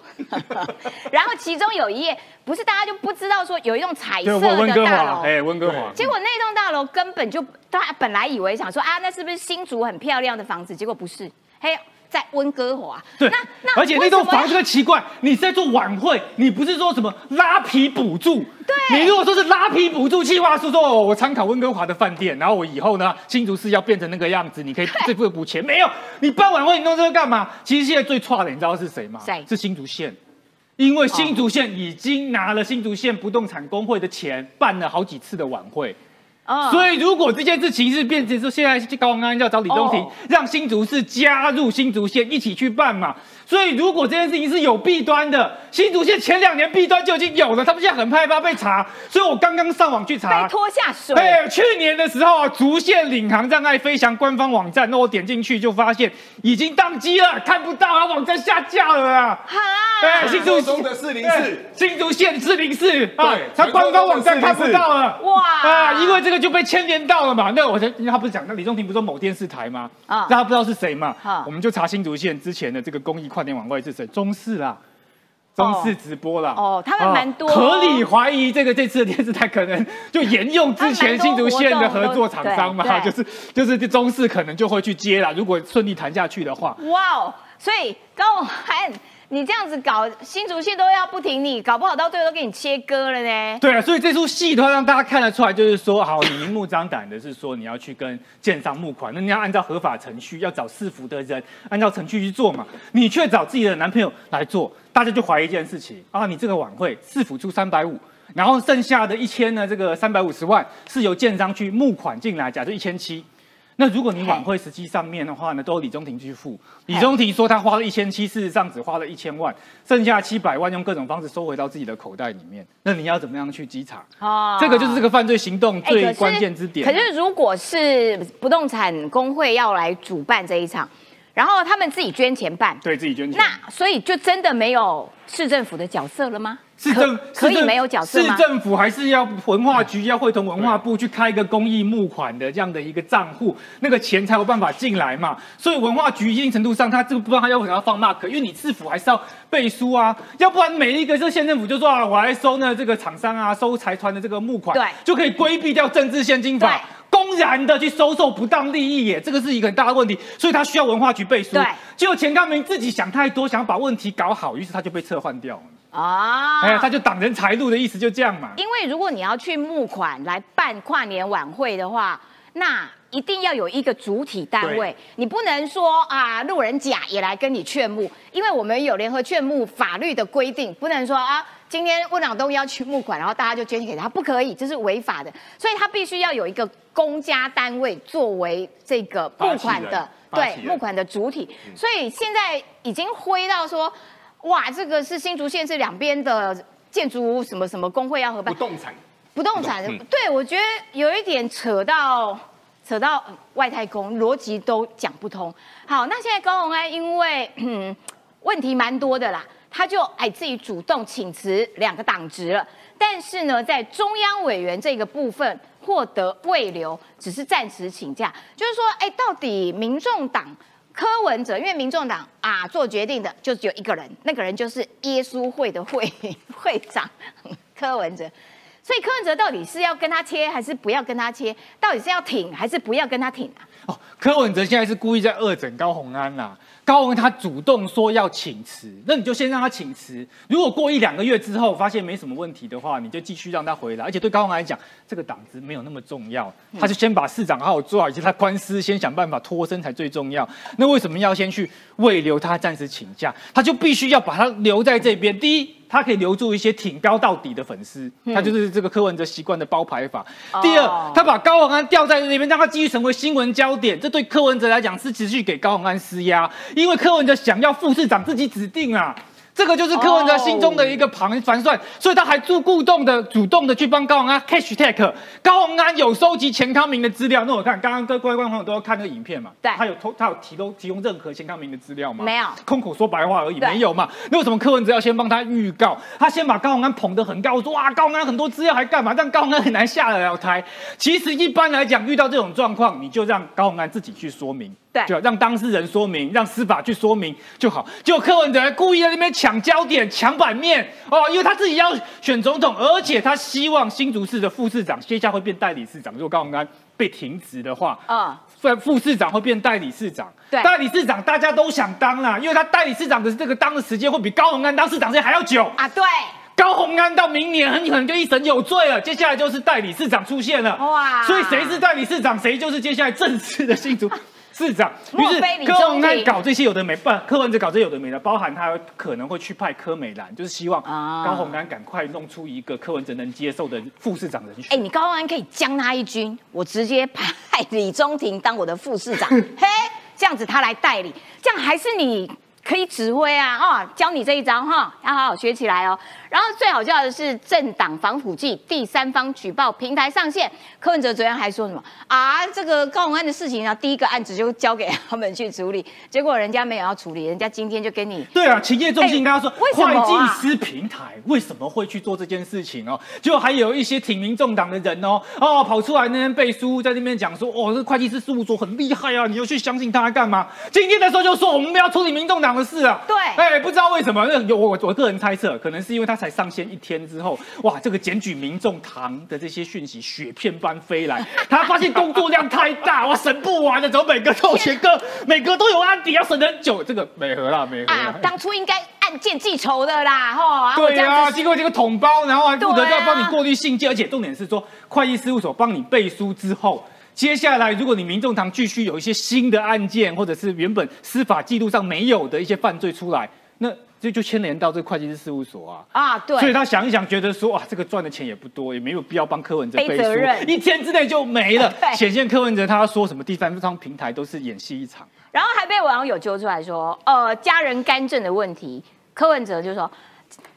Speaker 1: 然后其中有一页不是大家就不知道说有一栋彩，色的大楼，
Speaker 3: 哎，温哥华，
Speaker 1: 结果那栋大楼根本就大家本来以为想说啊，那是不是新竹很漂亮的房子？结果不是，嘿，在温哥华。
Speaker 3: 对
Speaker 1: 那，那
Speaker 3: 而且那栋房子很奇怪，你是在做晚会，你不是说什么拉皮补助。
Speaker 1: 对
Speaker 3: 你如果说是拉皮补助计划是，说哦我参考温哥华的饭店，然后我以后呢新竹市要变成那个样子，你可以这部补钱。没有，你办晚会你弄这个干嘛？其实现在最差的，你知道是谁吗？
Speaker 1: 谁
Speaker 3: 是新竹县。因为新竹县已经拿了新竹县不动产工会的钱，办了好几次的晚会，
Speaker 1: 哦
Speaker 3: 所以如果这件事情是变成说，现在高宏安要找李宗廷，
Speaker 1: 哦
Speaker 3: 让新竹市加入新竹县一起去办嘛。所以如果这件事情是有弊端的，新竹县前两年弊端就已经有了，他们现在很害怕被查。所以我刚刚上网去查
Speaker 1: 被，拖下水。
Speaker 3: 哎，去年的时候啊，竹县领航障碍飞翔官方网站，那我点进去就发现已经宕机了，看不到啊，网站下架了啊。
Speaker 1: 哈，
Speaker 3: 哎，新竹
Speaker 2: 中的404
Speaker 3: 哎新竹县四零四啊
Speaker 2: 对，
Speaker 3: 它官方网站看不到了。
Speaker 1: 哇
Speaker 3: 啊，因为这个就被牵连到了嘛。那我才，因为他不是讲，那李宗廷不是说某电视台吗？
Speaker 1: 啊
Speaker 3: 啊，大家不知道是谁嘛
Speaker 1: 啊？
Speaker 3: 我们就查新竹县之前的这个公益跨年晚会是谁？中视啦。中视直播啦，
Speaker 1: 哦他们蛮多
Speaker 3: 啊合理怀疑这个这次的电视台可能 就沿用之前新竹县的合作厂商嘛，就是就是中视可能就会去接啦。如果顺利谈下去的话，
Speaker 1: 哇哦！所以高永汉，你这样子搞新竹县都要不停你，搞不好到最后都给你切割了呢。
Speaker 3: 对啊，所以这出戏的话，让大家看得出来，就是说，好，你明目张胆的是说你要去跟建商募款，那你要按照合法程序，要找市府的人按照程序去做嘛，你却找自己的男朋友来做，大家就怀疑一件事情啊，你这个晚会市府出三百五。然后剩下的一千呢，这个三百五十万是由建商去募款进来，假设一千七。那如果你晚会实际上面的话呢，都由李宗廷去付。李宗廷说他花了一千七，事实上只花了一千万，剩下七百万用各种方式收回到自己的口袋里面。那你要怎么样去稽查？
Speaker 1: 哦
Speaker 3: 这个就是这个犯罪行动最关键之点。
Speaker 1: 可是如果是不动产工会要来主办这一场，然后他们自己捐钱办，
Speaker 3: 对自己捐钱，
Speaker 1: 那所以就真的没有市政府的角色了吗？
Speaker 3: 市政
Speaker 1: 可可以没有角色吗？
Speaker 3: 市政府还是要文化局要会同文化部去开一个公益募款的这样的一个账户，那个钱才有办法进来嘛。所以文化局一定程度上，他这个不知道他要不要放 mark，因为你市府还是要背书啊，要不然每一个这县政府就说啊，我来收呢这个厂商啊，收财团的这个募款，
Speaker 1: 对
Speaker 3: 就可以规避掉政治现金法。公然的去收受不当利益耶，这个是一个很大的问题，所以他需要文化局背书。
Speaker 1: 对
Speaker 3: 结果钱康明自己想太多，想把问题搞好，于是他就被撤换掉了。
Speaker 1: 啊，
Speaker 3: 哎呀，他就挡人财路的意思就这样嘛。
Speaker 1: 因为如果你要去募款来办跨年晚会的话，那一定要有一个主体单位，你不能说啊路人甲也来跟你劝募，因为我们有联合劝募法律的规定，不能说啊今天温朗东要去募款，然后大家就捐给他，不可以，这是违法的，所以他必须要有一个公家单位作为这个募款的对募款的主体，所以现在已经灰到说，哇，这个是新竹县是两边的建筑什么什么工会要合办
Speaker 2: 不，动产
Speaker 1: 不动产，
Speaker 2: 嗯
Speaker 1: 对我觉得有一点扯到扯到呃外太空，逻辑都讲不通。好，那现在高虹安因为嗯问题蛮多的啦，他就哎自己主动请辞两个党职了，但是呢，在中央委员这个部分获得未留，只是暂时请假，就是说，哎，到底民众党。柯文哲，因为民众党啊做决定的就只有一个人，那个人就是耶稣会的会 会长柯文哲。所以柯文哲到底是要跟他切，还是不要跟他切？到底是要挺，还是不要跟他挺啊？
Speaker 3: 哦，柯文哲现在是故意在恶整高虹安啦、高虹安他主动说要请辞，那你就先让他请辞。如果过一两个月之后发现没什么问题的话，你就继续让他回来。而且对高虹安来讲，这个党职没有那么重要，他就先把市长好好做好，以及他官司先想办法脱身才最重要。那为什么要先去慰留他暂时请假？他就必须要把他留在这边。第一。他可以留住一些挺高到底的粉丝，他就是这个柯文哲习惯的包牌法。第
Speaker 1: 哦
Speaker 3: 二，他把高宏安吊在那边，让他继续成为新闻焦点，这对柯文哲来讲是持续给高宏安施压，因为柯文哲想要副市长自己指定啊。这个就是柯文哲心中的一个盘盘算，所以他还主顾动的、主动的去帮高宏安 cash tag。高宏安有收集钱康明的资料，那我看刚刚各位观众朋友都要看那个影片嘛，
Speaker 1: 对
Speaker 3: 他有偷他有提供提供任何钱康明的资料吗？
Speaker 1: 没有
Speaker 3: 空口说白话而已，
Speaker 1: 对
Speaker 3: 没有嘛？那为什么柯文哲要先帮他预告？他先把高宏安捧得很高，说哇高宏安很多资料还干嘛？但高宏安很难下得了台。其实一般来讲，遇到这种状况，你就让高宏安自己去说明。
Speaker 1: 对
Speaker 3: 就让当事人说明，让司法去说明就好。结果柯文哲故意在那边抢焦点、抢版面哦，因为他自己要选总统，而且他希望新竹市的副市长接下来会变代理市长。如果高鸿安被停职的话，
Speaker 1: 嗯，
Speaker 3: 副副市长会变代理市长。
Speaker 1: 对
Speaker 3: 代理市长大家都想当啦，因为他代理市长的这个当的时间会比高鸿安当市长时间还要久。
Speaker 1: 啊，对，
Speaker 3: 高鸿安到明年很可能就一审有罪了，接下来就是代理市长出现了。
Speaker 1: 哇
Speaker 3: 所以谁是代理市长，谁就是接下来正式的新竹市长。于是柯
Speaker 1: 文哲
Speaker 3: 搞这些有的没，不，柯文哲搞这些有的没的，包含他可能会去派柯美兰，就是希望
Speaker 1: 啊
Speaker 3: 高鸿安赶快弄出一个柯文哲能接受的副市长人选。
Speaker 1: 哎，你高鸿安可以将他一军，我直接派李宗廷当我的副市长，嘿，这样子他来代理，这样还是你可以指挥啊，哦，教你这一招哈，要好好学起来哦。然后最好笑的是政党防腐剂第三方举报平台上线，柯文哲昨天还说什么啊？这个高鸿安的事情啊，第一个案子就交给他们去处理，结果人家没有要处理，人家今天就跟你
Speaker 3: 对啊，企业中心跟他说，
Speaker 1: 哎为什么
Speaker 3: 会
Speaker 1: 啊
Speaker 3: 计师平台为什么会去做这件事情哦？就还有一些挺民众党的人哦，哦跑出来那边背书，在那边讲说，哦，这会计师事务所很厉害啊，你又去相信他干嘛？今天的时候就说我们不要处理民众党的事啊。
Speaker 1: 对。
Speaker 3: 哎，不知道为什么，那有我我个人猜测，可能是因为他才上线一天之后，哇，这个检举民众堂的这些讯息雪片般飞来，他发现工作量太大，哇，审不完了，怎么每个都有前科，每个都有案底，要审很久，这个美和啦，美和啦。
Speaker 1: 啊，当初应该案件记仇的啦，吼，
Speaker 3: 对呀、
Speaker 1: 这样子。
Speaker 3: 经过这个统包，然后还负责要帮你过滤信件，而且重点是说，会计事务所帮你背书之后。接下来，如果你民众党继续有一些新的案件，或者是原本司法记录上没有的一些犯罪出来，那这就牵连到这个会计师事务所啊。
Speaker 1: 啊，对，
Speaker 3: 所以他想一想，觉得说哇，这个赚的钱也不多，也没有必要帮柯文哲
Speaker 1: 背
Speaker 3: 背
Speaker 1: 责任
Speaker 3: 书，一天之内就没了
Speaker 1: 对。
Speaker 3: 显现柯文哲他要说什么第三方平台都是演戏一场。
Speaker 1: 然后还被网友揪出来说，呃，家人干政的问题，柯文哲就说，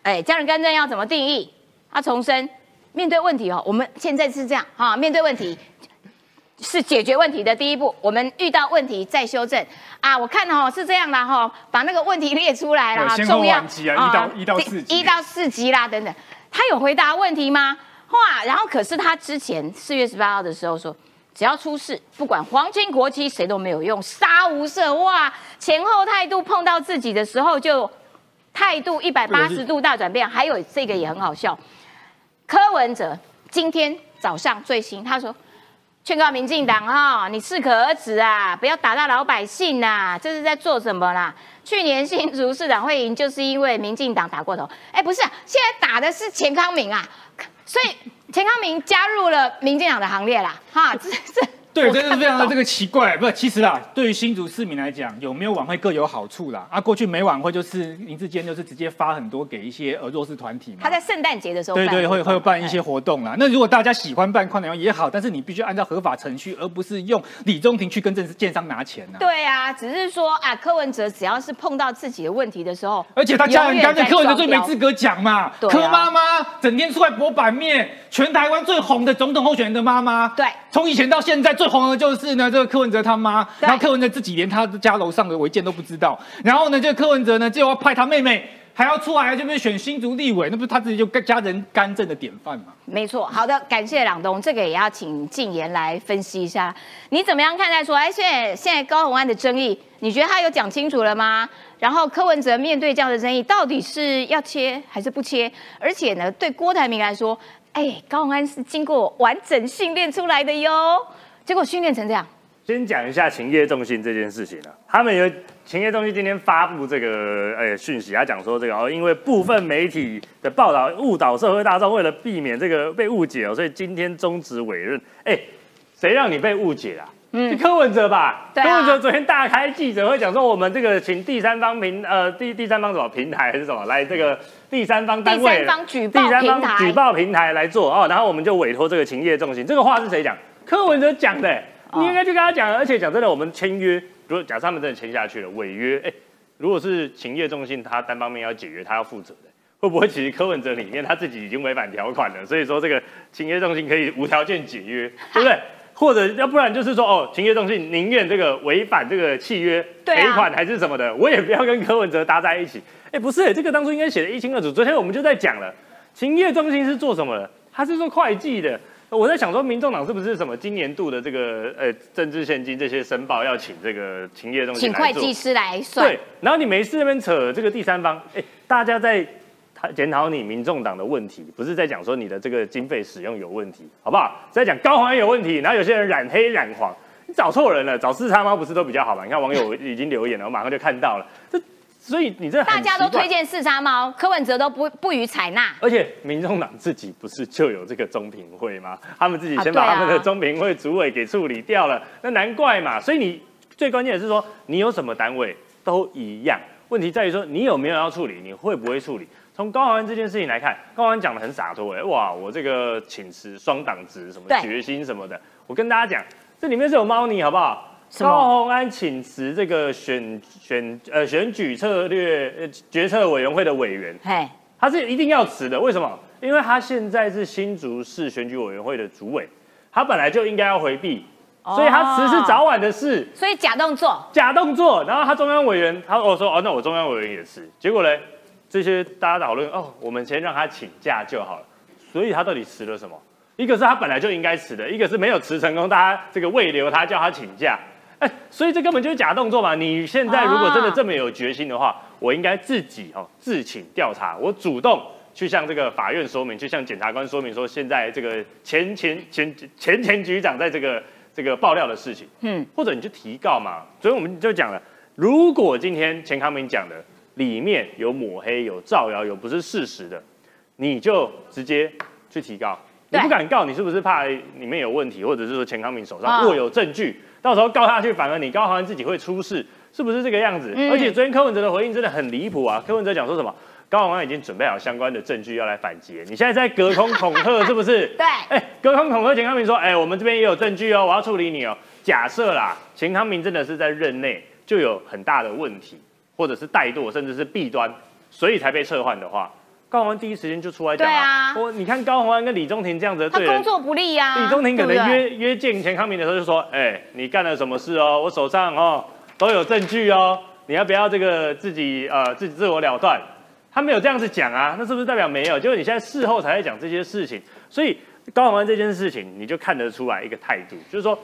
Speaker 1: 哎，家人干政要怎么定义？他重申，面对问题哦，我们现在是这样哈、面对问题是解决问题的第一步，我们遇到问题再修正啊。我看哦是这样啦哈、把那个问题列出来啦，
Speaker 3: 对先后
Speaker 1: 重要
Speaker 3: 级啊一到一到四级
Speaker 1: 一到四级啦等等，他有回答问题吗？哇，然后可是他之前四月十八号的时候说。只要出事，不管皇亲国戚，谁都没有用，杀无赦。哇，前后态度碰到自己的时候，就态度一百八十度大转变。还有这个也很好笑，柯文哲今天早上最新，他说劝告民进党哈、你适可而止啊，不要打到老百姓呐、这是在做什么啦？去年新竹市长会赢，就是因为民进党打过头。哎，不是、啊，现在打的是钱康明啊，所以钱康明加入了民进党的行列啦，哈，这这。
Speaker 3: 对，
Speaker 1: 我
Speaker 3: 这是非常的这个奇怪。不，其实啦，对于新竹市民来讲，有没有晚会各有好处啦。啊，过去没晚会就是林志坚就是直接发很多给一些呃弱势团体嘛。
Speaker 1: 他在圣诞节的时候
Speaker 3: 对对，会会办一些活动啦。那如果大家喜欢办跨年也好，但是你必须按照合法程序，而不是用李中庭去跟政建商拿钱呐。
Speaker 1: 对啊，只是说啊，柯文哲只要是碰到自己的问题的时候，
Speaker 3: 而且他家人干脆柯文哲最没资
Speaker 1: 格。
Speaker 3: 格讲嘛，
Speaker 1: 对啊
Speaker 3: 柯妈妈整天出来博版面，全台湾最红的总统候选人的妈妈，
Speaker 1: 对
Speaker 3: 从以前到现在最红的就是呢这个柯文哲他妈，然后柯文哲自己连他家楼上的违建都不知道，然后呢这个柯文哲呢就要派他妹妹。还要出来，这边选新竹立委，那不是他自己就跟家人干政的典范吗？
Speaker 1: 没错，好的，感谢朗东，这个也要请静言来分析一下，你怎么样看待说，哎，现在现在高虹安的争议，你觉得他有讲清楚了吗？然后柯文哲面对这样的争议，到底是要切还是不切？而且呢，对郭台铭来说，哎，高虹安是经过完整训练出来的哟，结果训练成这样，
Speaker 4: 先讲一下勤业重信这件事情啊，他们有勤业重信今天发布这个呃讯息，他讲说这个哦，因为部分媒体的报道误导社会大众，为了避免这个被误解哦，所以今天终止委任。哎，谁让你被误解啊？
Speaker 1: 嗯
Speaker 4: 是柯文哲吧？
Speaker 1: 啊
Speaker 4: 柯文哲昨天大开记者会讲说，我们这个请第三方平呃第第三方什么平台还是什么来这个第三方单位
Speaker 1: 第三方举报
Speaker 4: 第三
Speaker 1: 平台
Speaker 4: 方举报平台来做哦，然后我们就委托这个勤业重信。这个话是谁讲？柯文哲讲的、
Speaker 1: 哦
Speaker 4: 你应该去跟他讲，而且讲真的，我们签约，如果假设他们真的签下去了，违约，哎、如果是勤业重信，他单方面要解约，他要负责的，会不会其实柯文哲里面他自己已经违反条款了？所以说这个勤业重信可以无条件解约，对不对？或者要不然就是说哦，勤业重信宁愿这个违反这个契约赔款还是什么的，我也不要跟柯文哲搭在一起。哎，不是，这个当初应该写的一清二楚。昨天我们就在讲了，勤业中心是做什么的？他是做会计的。我在想说，民众党是不是什么今年度的这个呃政治现金这些申报要请这个勤业重信来做
Speaker 1: 请会计师来算
Speaker 4: 对，，然后你没事那边扯这个第三方，哎，大家在他检讨你民众党的问题，不是在讲说你的这个经费使用有问题，好不好？是在讲高黄有问题，然后有些人染黑染黄，你找错人了，找四叉猫不是都比较好吗？你看网友已经留言了，我马上就看到了，这所以你这
Speaker 1: 大家都推荐四叉猫，柯文哲都不不予采纳。
Speaker 4: 而且民众党自己不是就有这个中评会吗？他们自己先把他们的中评会主委给处理掉了，那难怪嘛。所以你最关键的是说，你有什么单位都一样，问题在于说你有没有要处理，你会不会处理。从高安这件事情来看，高安讲的很洒脱，哎，哇，我这个请辞双党职什么
Speaker 1: 对
Speaker 4: 决心什么的，我跟大家讲，这里面是有猫腻，好不好？
Speaker 1: 什么
Speaker 4: 高鸿安请辞这个选选呃选举策略呃决策委员会的委员，
Speaker 1: 嘿，
Speaker 4: 他是一定要辞的，为什么？因为他现在是新竹市选举委员会的主委，他本来就应该要回避，所以他辞是早晚的事，
Speaker 1: 所以假动作，
Speaker 4: 假动作。然后他中央委员，他我说哦，那我中央委员也辞，结果呢，这些大家讨论哦，我们先让他请假就好了。所以他到底辞了什么？一个是他本来就应该辞的，一个是没有辞成功，大家这个未留他叫他请假。哎，所以这根本就是假动作嘛！你现在如果真的这么有决心的话，我应该自己哦自请调查，我主动去向这个法院说明，去向检察官说明说，现在这个前前前前前局长在这个这个爆料的事情，
Speaker 1: 嗯，
Speaker 4: 或者你就提告嘛。所以我们就讲了，如果今天钱康明讲的里面有抹黑、有造谣、有不是事实的，你就直接去提告。你不敢告，你是不是怕里面有问题，或者是说钱康明手
Speaker 1: 啊
Speaker 4: 上握有证据，到时候告下去，反而你高航安自己会出事，是不是这个样子？
Speaker 1: 嗯
Speaker 4: 而且昨天柯文哲的回应真的很离谱啊！柯文哲讲说什么？高鸿安已经准备好相关的证据要来反击，你现在在隔空恐吓，是不是？
Speaker 1: 对
Speaker 4: 哎，隔空恐吓钱康明说，哎，我们这边也有证据哦，我要处理你哦。假设啦，钱康明真的是在任内就有很大的问题，或者是怠惰，甚至是弊端，所以才被撤换的话，高宏安第一时间就出来讲
Speaker 1: 对啊
Speaker 4: 我你看高宏安跟李宗廷这样子的对，
Speaker 1: 他工作不利呀、
Speaker 4: 李宗廷可能约约见钱康明的时候就说：“哎、你干了什么事哦？我手上哦都有证据哦，你要不要这个自己呃自己自我了断？”他没有这样子讲啊，那是不是代表没有？结果你现在事后才在讲这些事情，所以高宏安这件事情你就看得出来一个态度，就是说。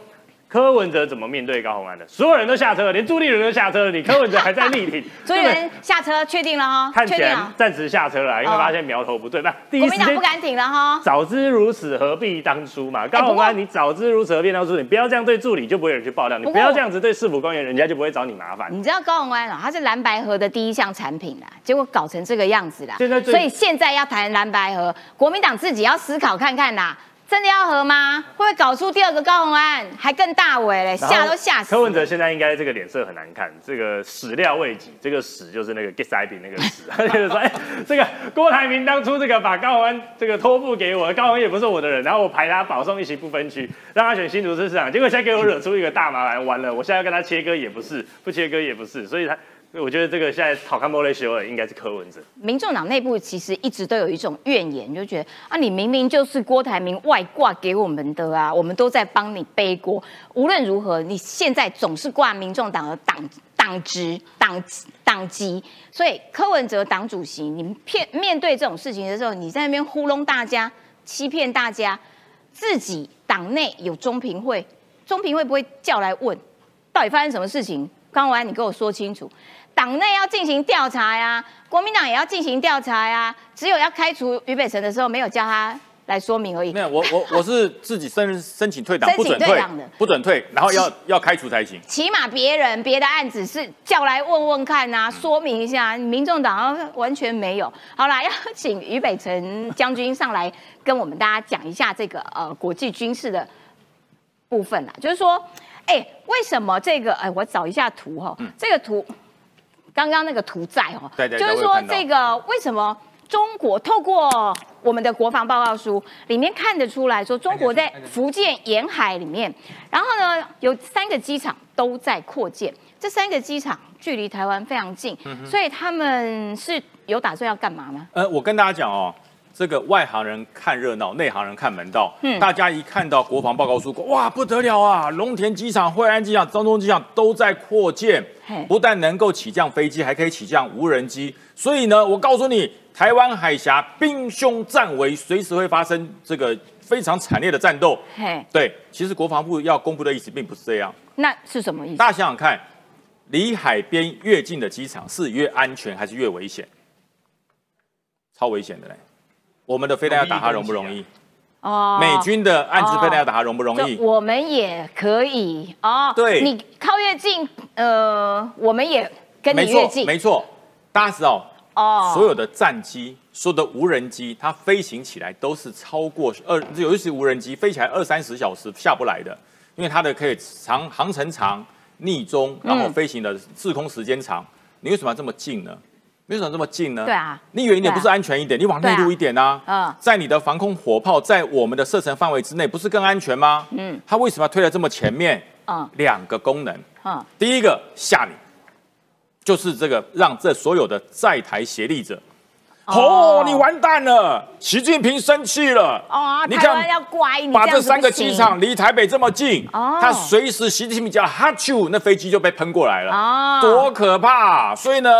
Speaker 4: 柯文哲怎么面对高鸿安的？所有人都下车了，连朱立伦都下车了，你柯文哲还在力挺，
Speaker 1: 所以
Speaker 4: 对不对
Speaker 1: 人下车确定了哈，
Speaker 4: 看起来
Speaker 1: 确定了，
Speaker 4: 暂时下车了，因为
Speaker 1: 哦
Speaker 4: 发现苗头不对。那第一时间
Speaker 1: 国民党不敢挺了哈。
Speaker 4: 早知如此，何必当初嘛？高
Speaker 1: 不过
Speaker 4: 鸿安，你早知如此，何必当初？你不要这样对助理，就不会有人去爆料；你
Speaker 1: 不
Speaker 4: 要这样子对市府官员，人家就不会找你麻烦。
Speaker 1: 你知道高鸿安哦，它是蓝白河的第一项产品啦，结果搞成这个样子啦。
Speaker 4: 现在
Speaker 1: 所以现在要谈蓝白河，国民党自己要思考看看啦，真的要合吗？会不会搞出第二个高鸿安，还更大尾嘞？吓都吓死。
Speaker 4: 柯文哲现在应该这个脸色很难看，这个始料未及，这个始就是那个 get 塞饼那个始，他就是说，哎、这个郭台铭当初这个把高鸿安这个托付给我，高鸿安也不是我的人，然后我排他保送一席不分区，让他选新竹市市长，结果现在给我惹出一个大麻烦，完了，我现在要跟他切割也不是，不切割也不是，所以他。所以我觉得这个现在好看莫雷修尔应该是柯文哲，
Speaker 1: 民众党内部其实一直都有一种怨言，就觉得啊，你明明就是郭台铭外挂给我们的啊，我们都在帮你背锅。无论如何，你现在总是挂民众党的党党职、党党籍，所以柯文哲党主席，你骗面对这种事情的时候，你在那边糊弄大家、欺骗大家，自己党内有中评会，中评会不会叫来问，到底发生什么事情？刚完你给我说清楚。党内要进行调查呀，国民党也要进行调查呀。只有要开除于北辰的时候，没有叫他来说明而已
Speaker 6: 没。有，我我我是自己申申请退党，不准退
Speaker 1: 的，
Speaker 6: 不准退，然后要要开除才行。
Speaker 1: 起码别人别的案子是叫来问问看呐、说明一下。民众党完全没有。好啦，要请于北辰将军上来跟我们大家讲一下这个呃国际军事的部分啦，就是说，哎、为什么这个？哎、我找一下图哈、这个图刚刚那个图在哦，
Speaker 6: 对对
Speaker 1: 就是说这个为什么中国透过我们的国防报告书里面看得出来说，中国在福建沿海里面，然后呢有三个机场都在扩建，这三个机场距离台湾非常近，所以他们是有打算要干嘛吗？
Speaker 6: 呃，我跟大家讲哦，这个外行人看热闹，内行人看门道。
Speaker 1: 嗯
Speaker 6: 大家一看到国防报告书，哇，不得了啊！龙田机场、惠安机场、中东机场都在扩建，不但能够起降飞机，还可以起降无人机。所以呢，我告诉你，台湾海峡兵凶战危，随时会发生这个非常惨烈的战斗。
Speaker 1: 嘿，
Speaker 6: 对，其实国防部要公布的意思并不是这样。
Speaker 1: 那是什么意思？
Speaker 6: 大家想想看，离海边越近的机场是越安全还是越危险？超危险的嘞！我们的飞弹要打它容不容易？
Speaker 1: 哦
Speaker 6: 美军的暗制飞弹要打它容不容易？
Speaker 1: 就我们也可以哦。
Speaker 6: 对
Speaker 1: 你靠越近，呃，我们也跟你越近。
Speaker 6: 没错。大家知道，
Speaker 1: 哦
Speaker 6: 所有的战机、所有的无人机，它飞行起来都是超过二，尤其是无人机飞起来二三十小时下不来的，因为它的可以长航程长、逆中，然后
Speaker 1: 嗯
Speaker 6: 飞行的滞空时间长。你为什么要这么近呢？为什么这么近呢？
Speaker 1: 对啊
Speaker 6: 你远一点不是安全一点？你往内陆一点啊。
Speaker 1: 嗯
Speaker 6: 在你的防空火炮在我们的射程范围之内，不是更安全吗？
Speaker 1: 嗯
Speaker 6: 它为什么要推得这么前面？
Speaker 1: 嗯
Speaker 6: 两个功能。
Speaker 1: 嗯，
Speaker 6: 第一个吓你，就是这个让这所有的在台协力者，哦，你完蛋了，习近平生气了。
Speaker 1: 哦，
Speaker 6: 你看
Speaker 1: 要乖，你
Speaker 6: 把这三个机场离台北这么近，
Speaker 1: 哦
Speaker 6: 他随时习近平讲哈啾，那飞机就被喷过来了，
Speaker 1: 哦
Speaker 6: 多可怕！所以呢，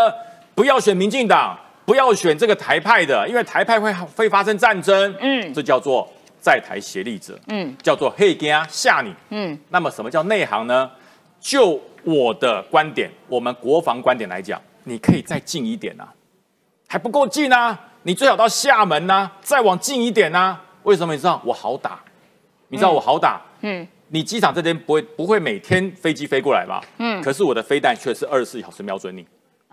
Speaker 6: 不要选民进党，不要选这个台派的，因为台派会会发生战争。
Speaker 1: 嗯
Speaker 6: 这叫做在台协力者，
Speaker 1: 嗯
Speaker 6: 叫做黑惊吓你。
Speaker 1: 嗯
Speaker 6: 那么什么叫内行呢？就我的观点，我们国防观点来讲，你可以再近一点啊，还不够近啊，你最好到厦门呐、再往近一点呐、为什么？你知道我好打，你知道我好打，
Speaker 1: 嗯
Speaker 6: 你机场这边不会不会每天飞机飞过来吧？
Speaker 1: 嗯
Speaker 6: 可是我的飞弹却是二十四小时瞄准你，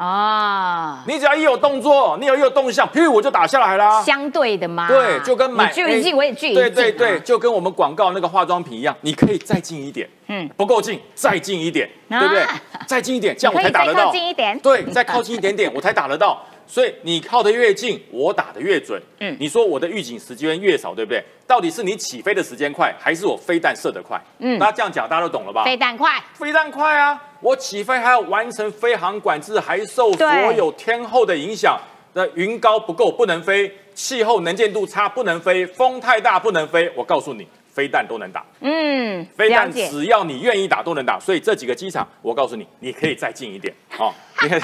Speaker 1: 啊，
Speaker 6: 你只要一有动作，你有一有动向，噗我就打下来啦。
Speaker 1: 相对的嘛，
Speaker 6: 对，就跟买
Speaker 1: 距离近，我也距离近啊，
Speaker 6: 对对对，就跟我们广告那个化妆品一样，你可以再近一点，
Speaker 1: 嗯
Speaker 6: 不够近，再近一点，
Speaker 1: 啊
Speaker 6: 对不对？再近一点，这样我才打得到。
Speaker 1: 靠近一点，
Speaker 6: 对，再靠近一点点，我才打得到。所以你靠得越近，我打得越准。
Speaker 1: 嗯
Speaker 6: 嗯，你说我的预警时间越少，对不对？到底是你起飞的时间快，还是我飞弹射得快？
Speaker 1: 嗯
Speaker 6: 嗯，大家这样讲，大家都懂了吧？
Speaker 1: 飞弹快，
Speaker 6: 飞弹快啊！我起飞还要完成飞行管制，还受所有天候的影响。的云高不够不能飞，气候能见度差不能飞，风太大不能飞。我告诉你，飞弹都能打，
Speaker 1: 嗯，
Speaker 6: 飞弹，只要你愿意打都能打。所以这几个机场，我告诉你，你可以再近一点哦，你可以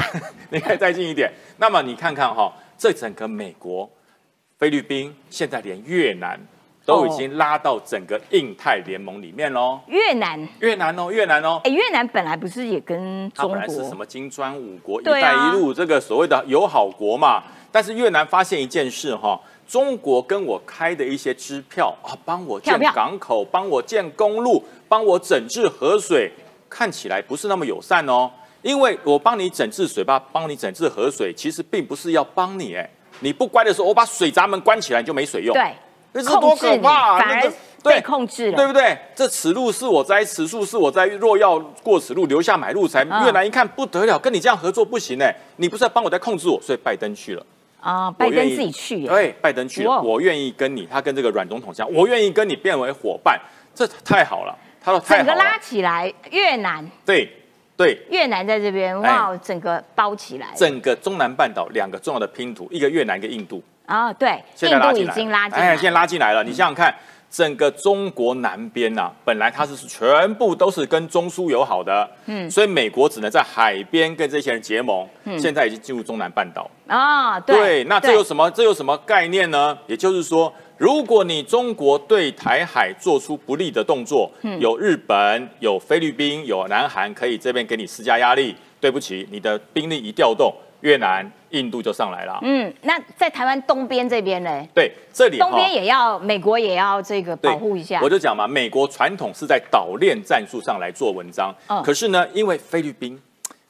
Speaker 6: 你可以再近一点。那么你看看哈、这整个美国、菲律宾，现在连越南都已经拉到整个印太联盟里面喽。
Speaker 1: 越南，
Speaker 6: 越南哦，越南哦，
Speaker 1: 哎，越南本来不是也跟中
Speaker 6: 国本来是什
Speaker 1: 国
Speaker 6: 么金砖五国、一带一路这个所谓的友好国嘛，但是越南发现一件事哈，中国跟我开的一些支票啊，帮我建港口，帮我建公路，帮我整治河水，看起来不是那么友善哦。因为我帮你整治水坝，帮你整治河水，其实并不是要帮你哎，你不乖的时候，我把水闸门关起来，你就没水用。
Speaker 1: 对
Speaker 6: 这是多可
Speaker 1: 控制你，
Speaker 6: 怕啊！
Speaker 1: 反而被控制了，
Speaker 6: 对不对？这此路是我栽，此树是我栽，若要过此路，留下买路财。
Speaker 1: 嗯
Speaker 6: 越南一看不得了，跟你这样合作不行哎，你不是要帮我在控制我，所以拜登去了。
Speaker 1: 啊，拜登自己去耶，
Speaker 6: 对，拜登去了，我愿意跟你，他跟这个阮总统讲，我愿意跟你变为伙伴，这太好了。他说太好
Speaker 1: 整个拉，起来，越南
Speaker 6: 对对，
Speaker 1: 越南在这边，哇，整个包起来，
Speaker 6: 整个中南半岛两个重要的拼图，一个越南，一个印度，
Speaker 1: 啊，对，
Speaker 6: 现在拉进来哎，现在拉进来了。你想想看，整个中国南边呐、本来它是全部都是跟中苏友好的，嗯，所以美国只能在海边跟这些人结盟，现在已经进入中南半岛。
Speaker 1: 啊，
Speaker 6: 对，那这有什么？这有什么概念呢？也就是说，如果你中国对台海做出不利的动作，
Speaker 1: 嗯
Speaker 6: 有日本、有菲律宾、有南韩可以这边给你施加压力，对不起，你的兵力一调动，越南、印度就上来了。
Speaker 1: 嗯，那在台湾东边这边呢，
Speaker 6: 对，这里
Speaker 1: 东边也要美国也要这个保护一下
Speaker 6: 我，就讲嘛，美国传统是在岛链战术上来做文章，
Speaker 1: 嗯
Speaker 6: 可是呢，因为菲律宾。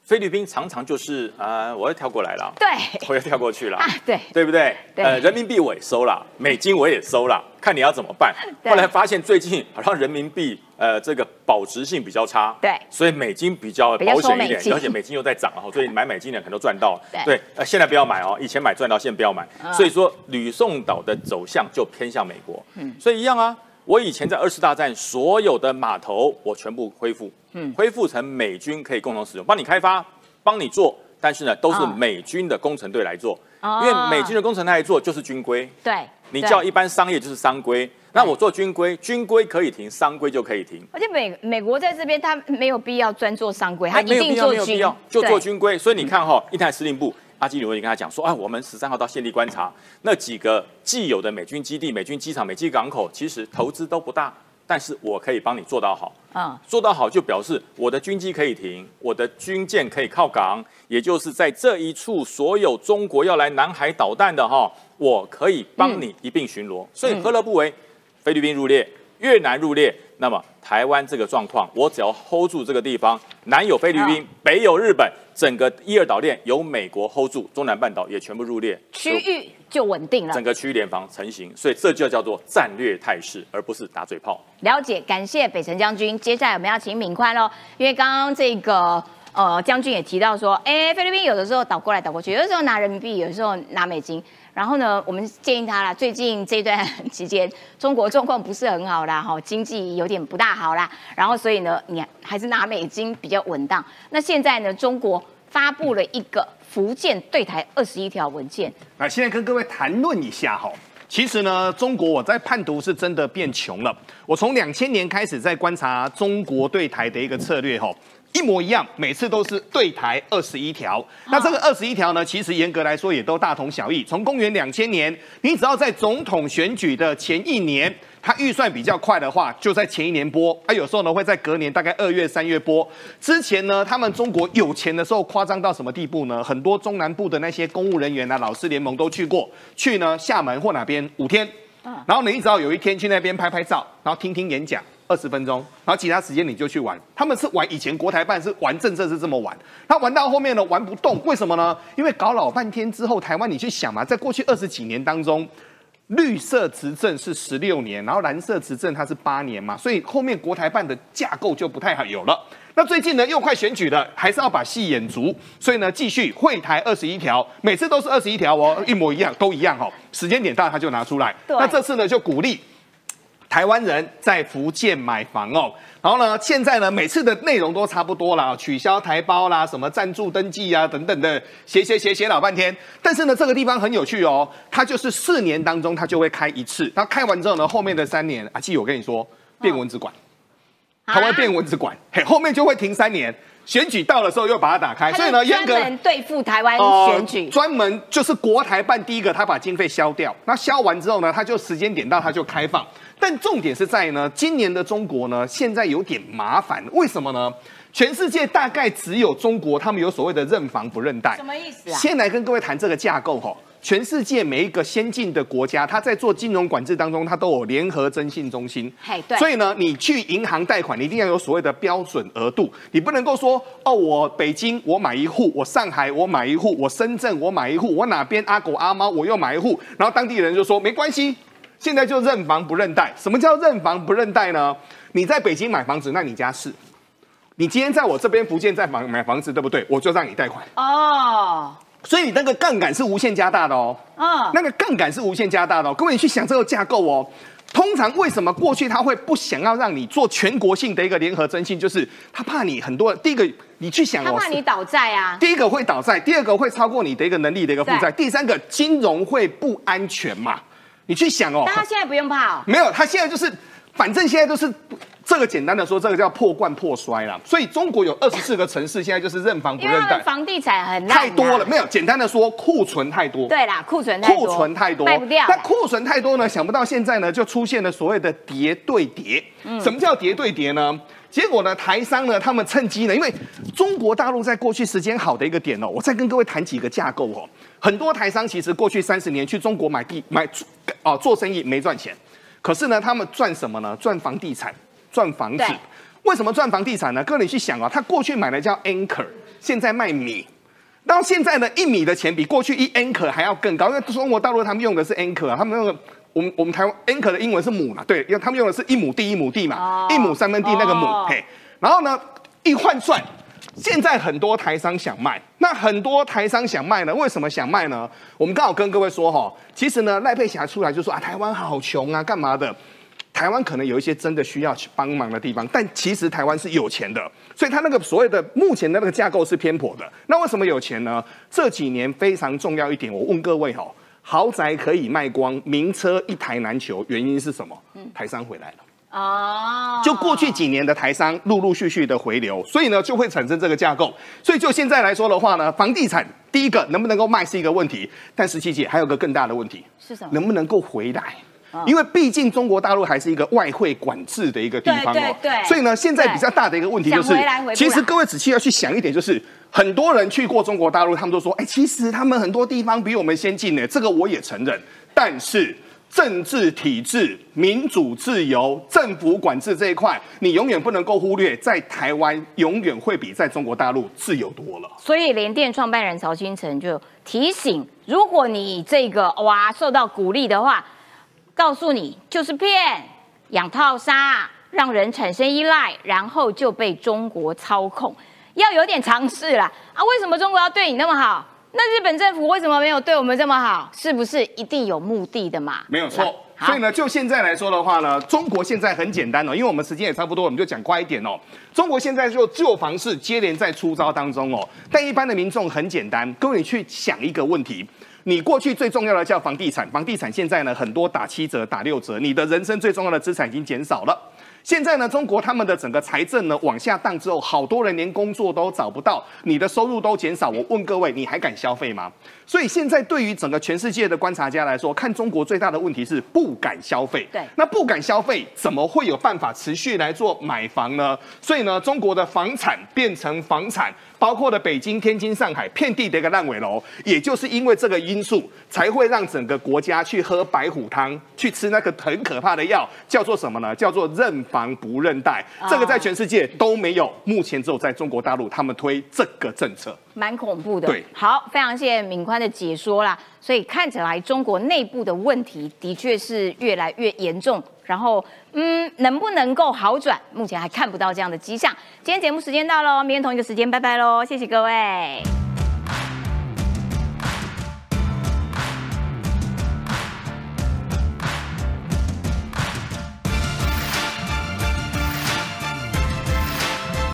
Speaker 6: 菲律宾常常就是啊、呃我又跳过来了，
Speaker 1: 对。
Speaker 6: 我又跳过去了，
Speaker 1: 啊，对，
Speaker 6: 对不对？
Speaker 1: 对。
Speaker 6: 呃，人民币我也收了，美金我也收了，看你要怎么办。
Speaker 1: 对。
Speaker 6: 后来发现最近好像人民币呃这个保值性比较差，
Speaker 1: 对。
Speaker 6: 所以美金比较保险一点，而且美金又在涨哦，所以买美金的可能都赚到。
Speaker 1: 对
Speaker 6: 呃，现在不要买哦，以前买赚到，现在不要买。
Speaker 1: 嗯。
Speaker 6: 所以说吕宋岛的走向就偏向美国，嗯，所以一样啊。我以前在二次大战所有的码头，我全部恢复，嗯，恢复成美军可以共同使用，帮你开发，帮你做，但是呢，都是
Speaker 1: 哦
Speaker 6: 美军的工程队来做，
Speaker 1: 哦。
Speaker 6: 因为美军的工程队来做就是军规，
Speaker 1: 对，
Speaker 6: 你叫一般商业就是商规，那我做军规，军规可以停，商规就可以停。
Speaker 1: 而且美美国在这边，他没有必要专做商规，他一定做军
Speaker 6: 没有必要，，就做军规。所以你看哈，一台司令部阿基里文也跟他讲说，啊，我们十三号到现地观察那几个既有的美军基地、美军机场、美军港口，其实投资都不大，但是我可以帮你做到好。
Speaker 1: 嗯，
Speaker 6: 做到好就表示我的军机可以停，我的军舰可以靠港，也就是在这一处所有中国要来南海导弹的哈，我可以帮你一并巡逻。所以何乐不为？菲律宾入列，越南入列，那么台湾这个状况，我只要 hold 住这个地方，南有菲律宾，北有日本，整个一二岛链由美国 hold 住，中南半岛也全部入列，
Speaker 1: 区域就稳定了
Speaker 6: 整。个区域联防成型，所以这就叫做战略态势，而不是打嘴炮。
Speaker 1: 了解，感谢北辰将军。接下来我们要请敏宽喽，因为刚刚这个呃将军也提到说，哎，菲律宾有的时候倒过来倒过去，有的时候拿人民币，有的时候拿美金。然后呢，我们建议他啦，最近这段期间中国状况不是很好啦，哈，经济有点不大好啦。然后所以呢，你还是拿美金比较稳当。那现在呢，中国发布了一个福建对台二十一条文件，
Speaker 2: 那现在跟各位谈论一下哈。其实呢，中国我在判读是真的变穷了。我从两千年开始在观察中国对台的一个策略哈，一模一样，每次都是对台二十一条。那这个二十一条呢，其实严格来说也都大同小异。从公元两千年，你只要在总统选举的前一年，他预算比较快的话，就在前一年播。啊，有时候呢会在隔年大概二月、三月播。之前呢，他们中国有钱的时候夸张到什么地步呢？很多中南部的那些公务人员啊、老师联盟都去过，去呢厦门或哪边五天。然后，你只要有一天去那边拍拍照，然后听听演讲。二十分钟，然后其他时间你就去玩。他们是玩以前国台办是玩政策是这么玩，他玩到后面呢玩不动，为什么呢？因为搞老半天之后，台湾你去想嘛，在过去二十几年当中，绿色执政是十六年，然后蓝色执政它是八年嘛，所以后面国台办的架构就不太好有了。那最近呢又快选举了，还是要把戏演足，所以呢继续会台二十一条，每次都是二十一条哦，一模一样，都一样哦。时间点到他就拿出来。那这次呢就鼓励台湾人在福建买房哦。然后呢，现在呢，每次的内容都差不多啦，取消台胞啦，什么赞助登记啊等等的，写写写写老半天。但是呢，这个地方很有趣哦，它就是四年当中它就会开一次，那开完之后呢，后面的三年，阿纪我跟你说，变蚊子馆，它会变蚊子馆，嘿，后面就会停三年。选举到的时候又把它打开，所以呢，严格
Speaker 1: 专门对付台湾
Speaker 2: 呃
Speaker 1: 选举。
Speaker 2: 专门就是国台办第一个，他把经费消掉，那消完之后呢，他就时间点到他就开放。但重点是在呢，今年的中国呢，现在有点麻烦，为什么呢？全世界大概只有中国，他们有所谓的认房不认贷。
Speaker 1: 什么意思啊？
Speaker 2: 先来跟各位谈这个架构哈。全世界每一个先进的国家，它在做金融管制当中，它都有联合征信中心。
Speaker 1: 嘿，对，
Speaker 2: 所以呢，你去银行贷款，你一定要有所谓的标准额度，你不能够说哦，我北京我买一户，我上海我买一户，我深圳我买一户，我哪边阿狗阿猫我又买一户，然后当地人就说没关系，现在就认房不认贷。什么叫认房不认贷呢？你在北京买房子，那你家是。你今天在我这边福建在房买房子，对不对？我就让你贷款，
Speaker 1: 哦，
Speaker 2: 所以你那个杠杆是无限加大的哦。
Speaker 1: 嗯，
Speaker 2: 那个杠杆是无限加大的、哦。各位，你去想这个架构哦。通常为什么过去他会不想要让你做全国性的一个联合征信？就是他怕你很多。第一个，你去想哦，
Speaker 1: 他怕你倒债啊。
Speaker 2: 第一个会倒债，第二个会超过你的一个能力的一个负债，第三个金融会不安全嘛？你去想哦，
Speaker 1: 但他现在不用怕哦。
Speaker 2: 没有，他现在就是，反正现在都是这个简单的说，这个叫破罐破摔啦。所以中国有二十四个城市，现在就是认房不认贷
Speaker 1: 因为，房地产很
Speaker 2: 太多了。没有，简单的说，库存太多。
Speaker 1: 对啦，库存太多，
Speaker 2: 库存太多，
Speaker 1: 卖不掉。
Speaker 2: 那库存太多呢？想不到现在呢，就出现了所谓的叠对叠。
Speaker 1: 嗯
Speaker 2: 什么叫叠对叠呢？结果呢，台商呢，他们趁机呢，因为中国大陆在过去时间好的一个点哦，我再跟各位谈几个架构哦。很多台商其实过去三十年去中国买地买哦做生意没赚钱，可是呢，他们赚什么呢？赚房地产，赚房子。为什么赚房地产呢？各位你去想啊，他过去买的叫 Anchor，现在卖米。到现在呢，一米的钱比过去一 Anchor 还要更高，因为中国大陆他们用的是 Anchor 啊，他们用的我们我们台湾 Anchor 的英文是亩嘛，对，因为他们用的是一亩地一亩地嘛，
Speaker 1: 哦
Speaker 2: 一亩三分地那个亩，
Speaker 1: 哦
Speaker 2: 嘿，然后呢，一换算，现在很多台商想卖，那很多台商想卖呢，为什么想卖呢？我们刚好跟各位说哈，其实呢，赖佩霞出来就说啊，台湾好穷啊，干嘛的？台湾可能有一些真的需要去帮忙的地方，但其实台湾是有钱的，所以它那个所谓的目前的那个架构是偏颇的。那为什么有钱呢？这几年非常重要一点，我问各位哈，豪宅可以卖光，名车一台难求，原因是什么？台商回来了。
Speaker 1: 哦，
Speaker 2: 就过去几年的台商陆陆续续的回流，所以呢就会产生这个架构。所以就现在来说的话呢，房地产第一个能不能够卖是一个问题，但十七姐还有个更大的问题，
Speaker 1: 是什么？
Speaker 2: 能不能够回来？因为毕竟中国大陆还是一个外汇管制的一个地方哦
Speaker 1: 对对，
Speaker 2: 所以呢，现在比较大的一个问题就是
Speaker 1: 回来回，
Speaker 2: 其实各位仔细要去想一点，就是很多人去过中国大陆，他们都说，哎，其实他们很多地方比我们先进呢，这个我也承认，但是。政治体制、民主自由、政府管制这一块，你永远不能够忽略，在台湾永远会比在中国大陆自由多了。
Speaker 1: 所以联电创办人曹新成就提醒，如果你这个哇受到鼓励的话，告诉你就是骗，养套杀，让人产生依赖，然后就被中国操控，要有点尝试啦。啊！为什么中国要对你那么好？那日本政府为什么没有对我们这么好？是不是一定有目的的嘛？
Speaker 2: 没有错。所以呢，就现在来说的话呢，中国现在很简单哦，因为我们时间也差不多，我们就讲快一点哦。中国现在就旧房市接连在出招当中哦，但一般的民众很简单，各位你去想一个问题。你过去最重要的叫房地产，房地产现在呢很多打七折、打六折，你的人生最重要的资产已经减少了。现在呢，中国他们的整个财政呢往下荡之后，好多人连工作都找不到，你的收入都减少。我问各位，你还敢消费吗？所以现在对于整个全世界的观察家来说，看中国最大的问题是不敢消费。
Speaker 1: 对
Speaker 2: 那不敢消费，怎么会有办法持续来做买房呢？所以呢，中国的房产变成房产，包括了北京、天津、上海，遍地的一个烂尾楼，也就是因为这个因素，才会让整个国家去喝白虎汤，去吃那个很可怕的药，叫做什么呢？叫做认房不认贷。这个在全世界都没有，目前只有在中国大陆他们推这个政策。
Speaker 1: 蛮恐怖的。
Speaker 2: 对
Speaker 1: 好，非常谢谢敏宽的解说啦。所以看起来中国内部的问题的确是越来越严重，然后嗯，能不能够好转，目前还看不到这样的迹象。今天节目时间到喽，明天同一个时间，拜拜喽，谢谢各位。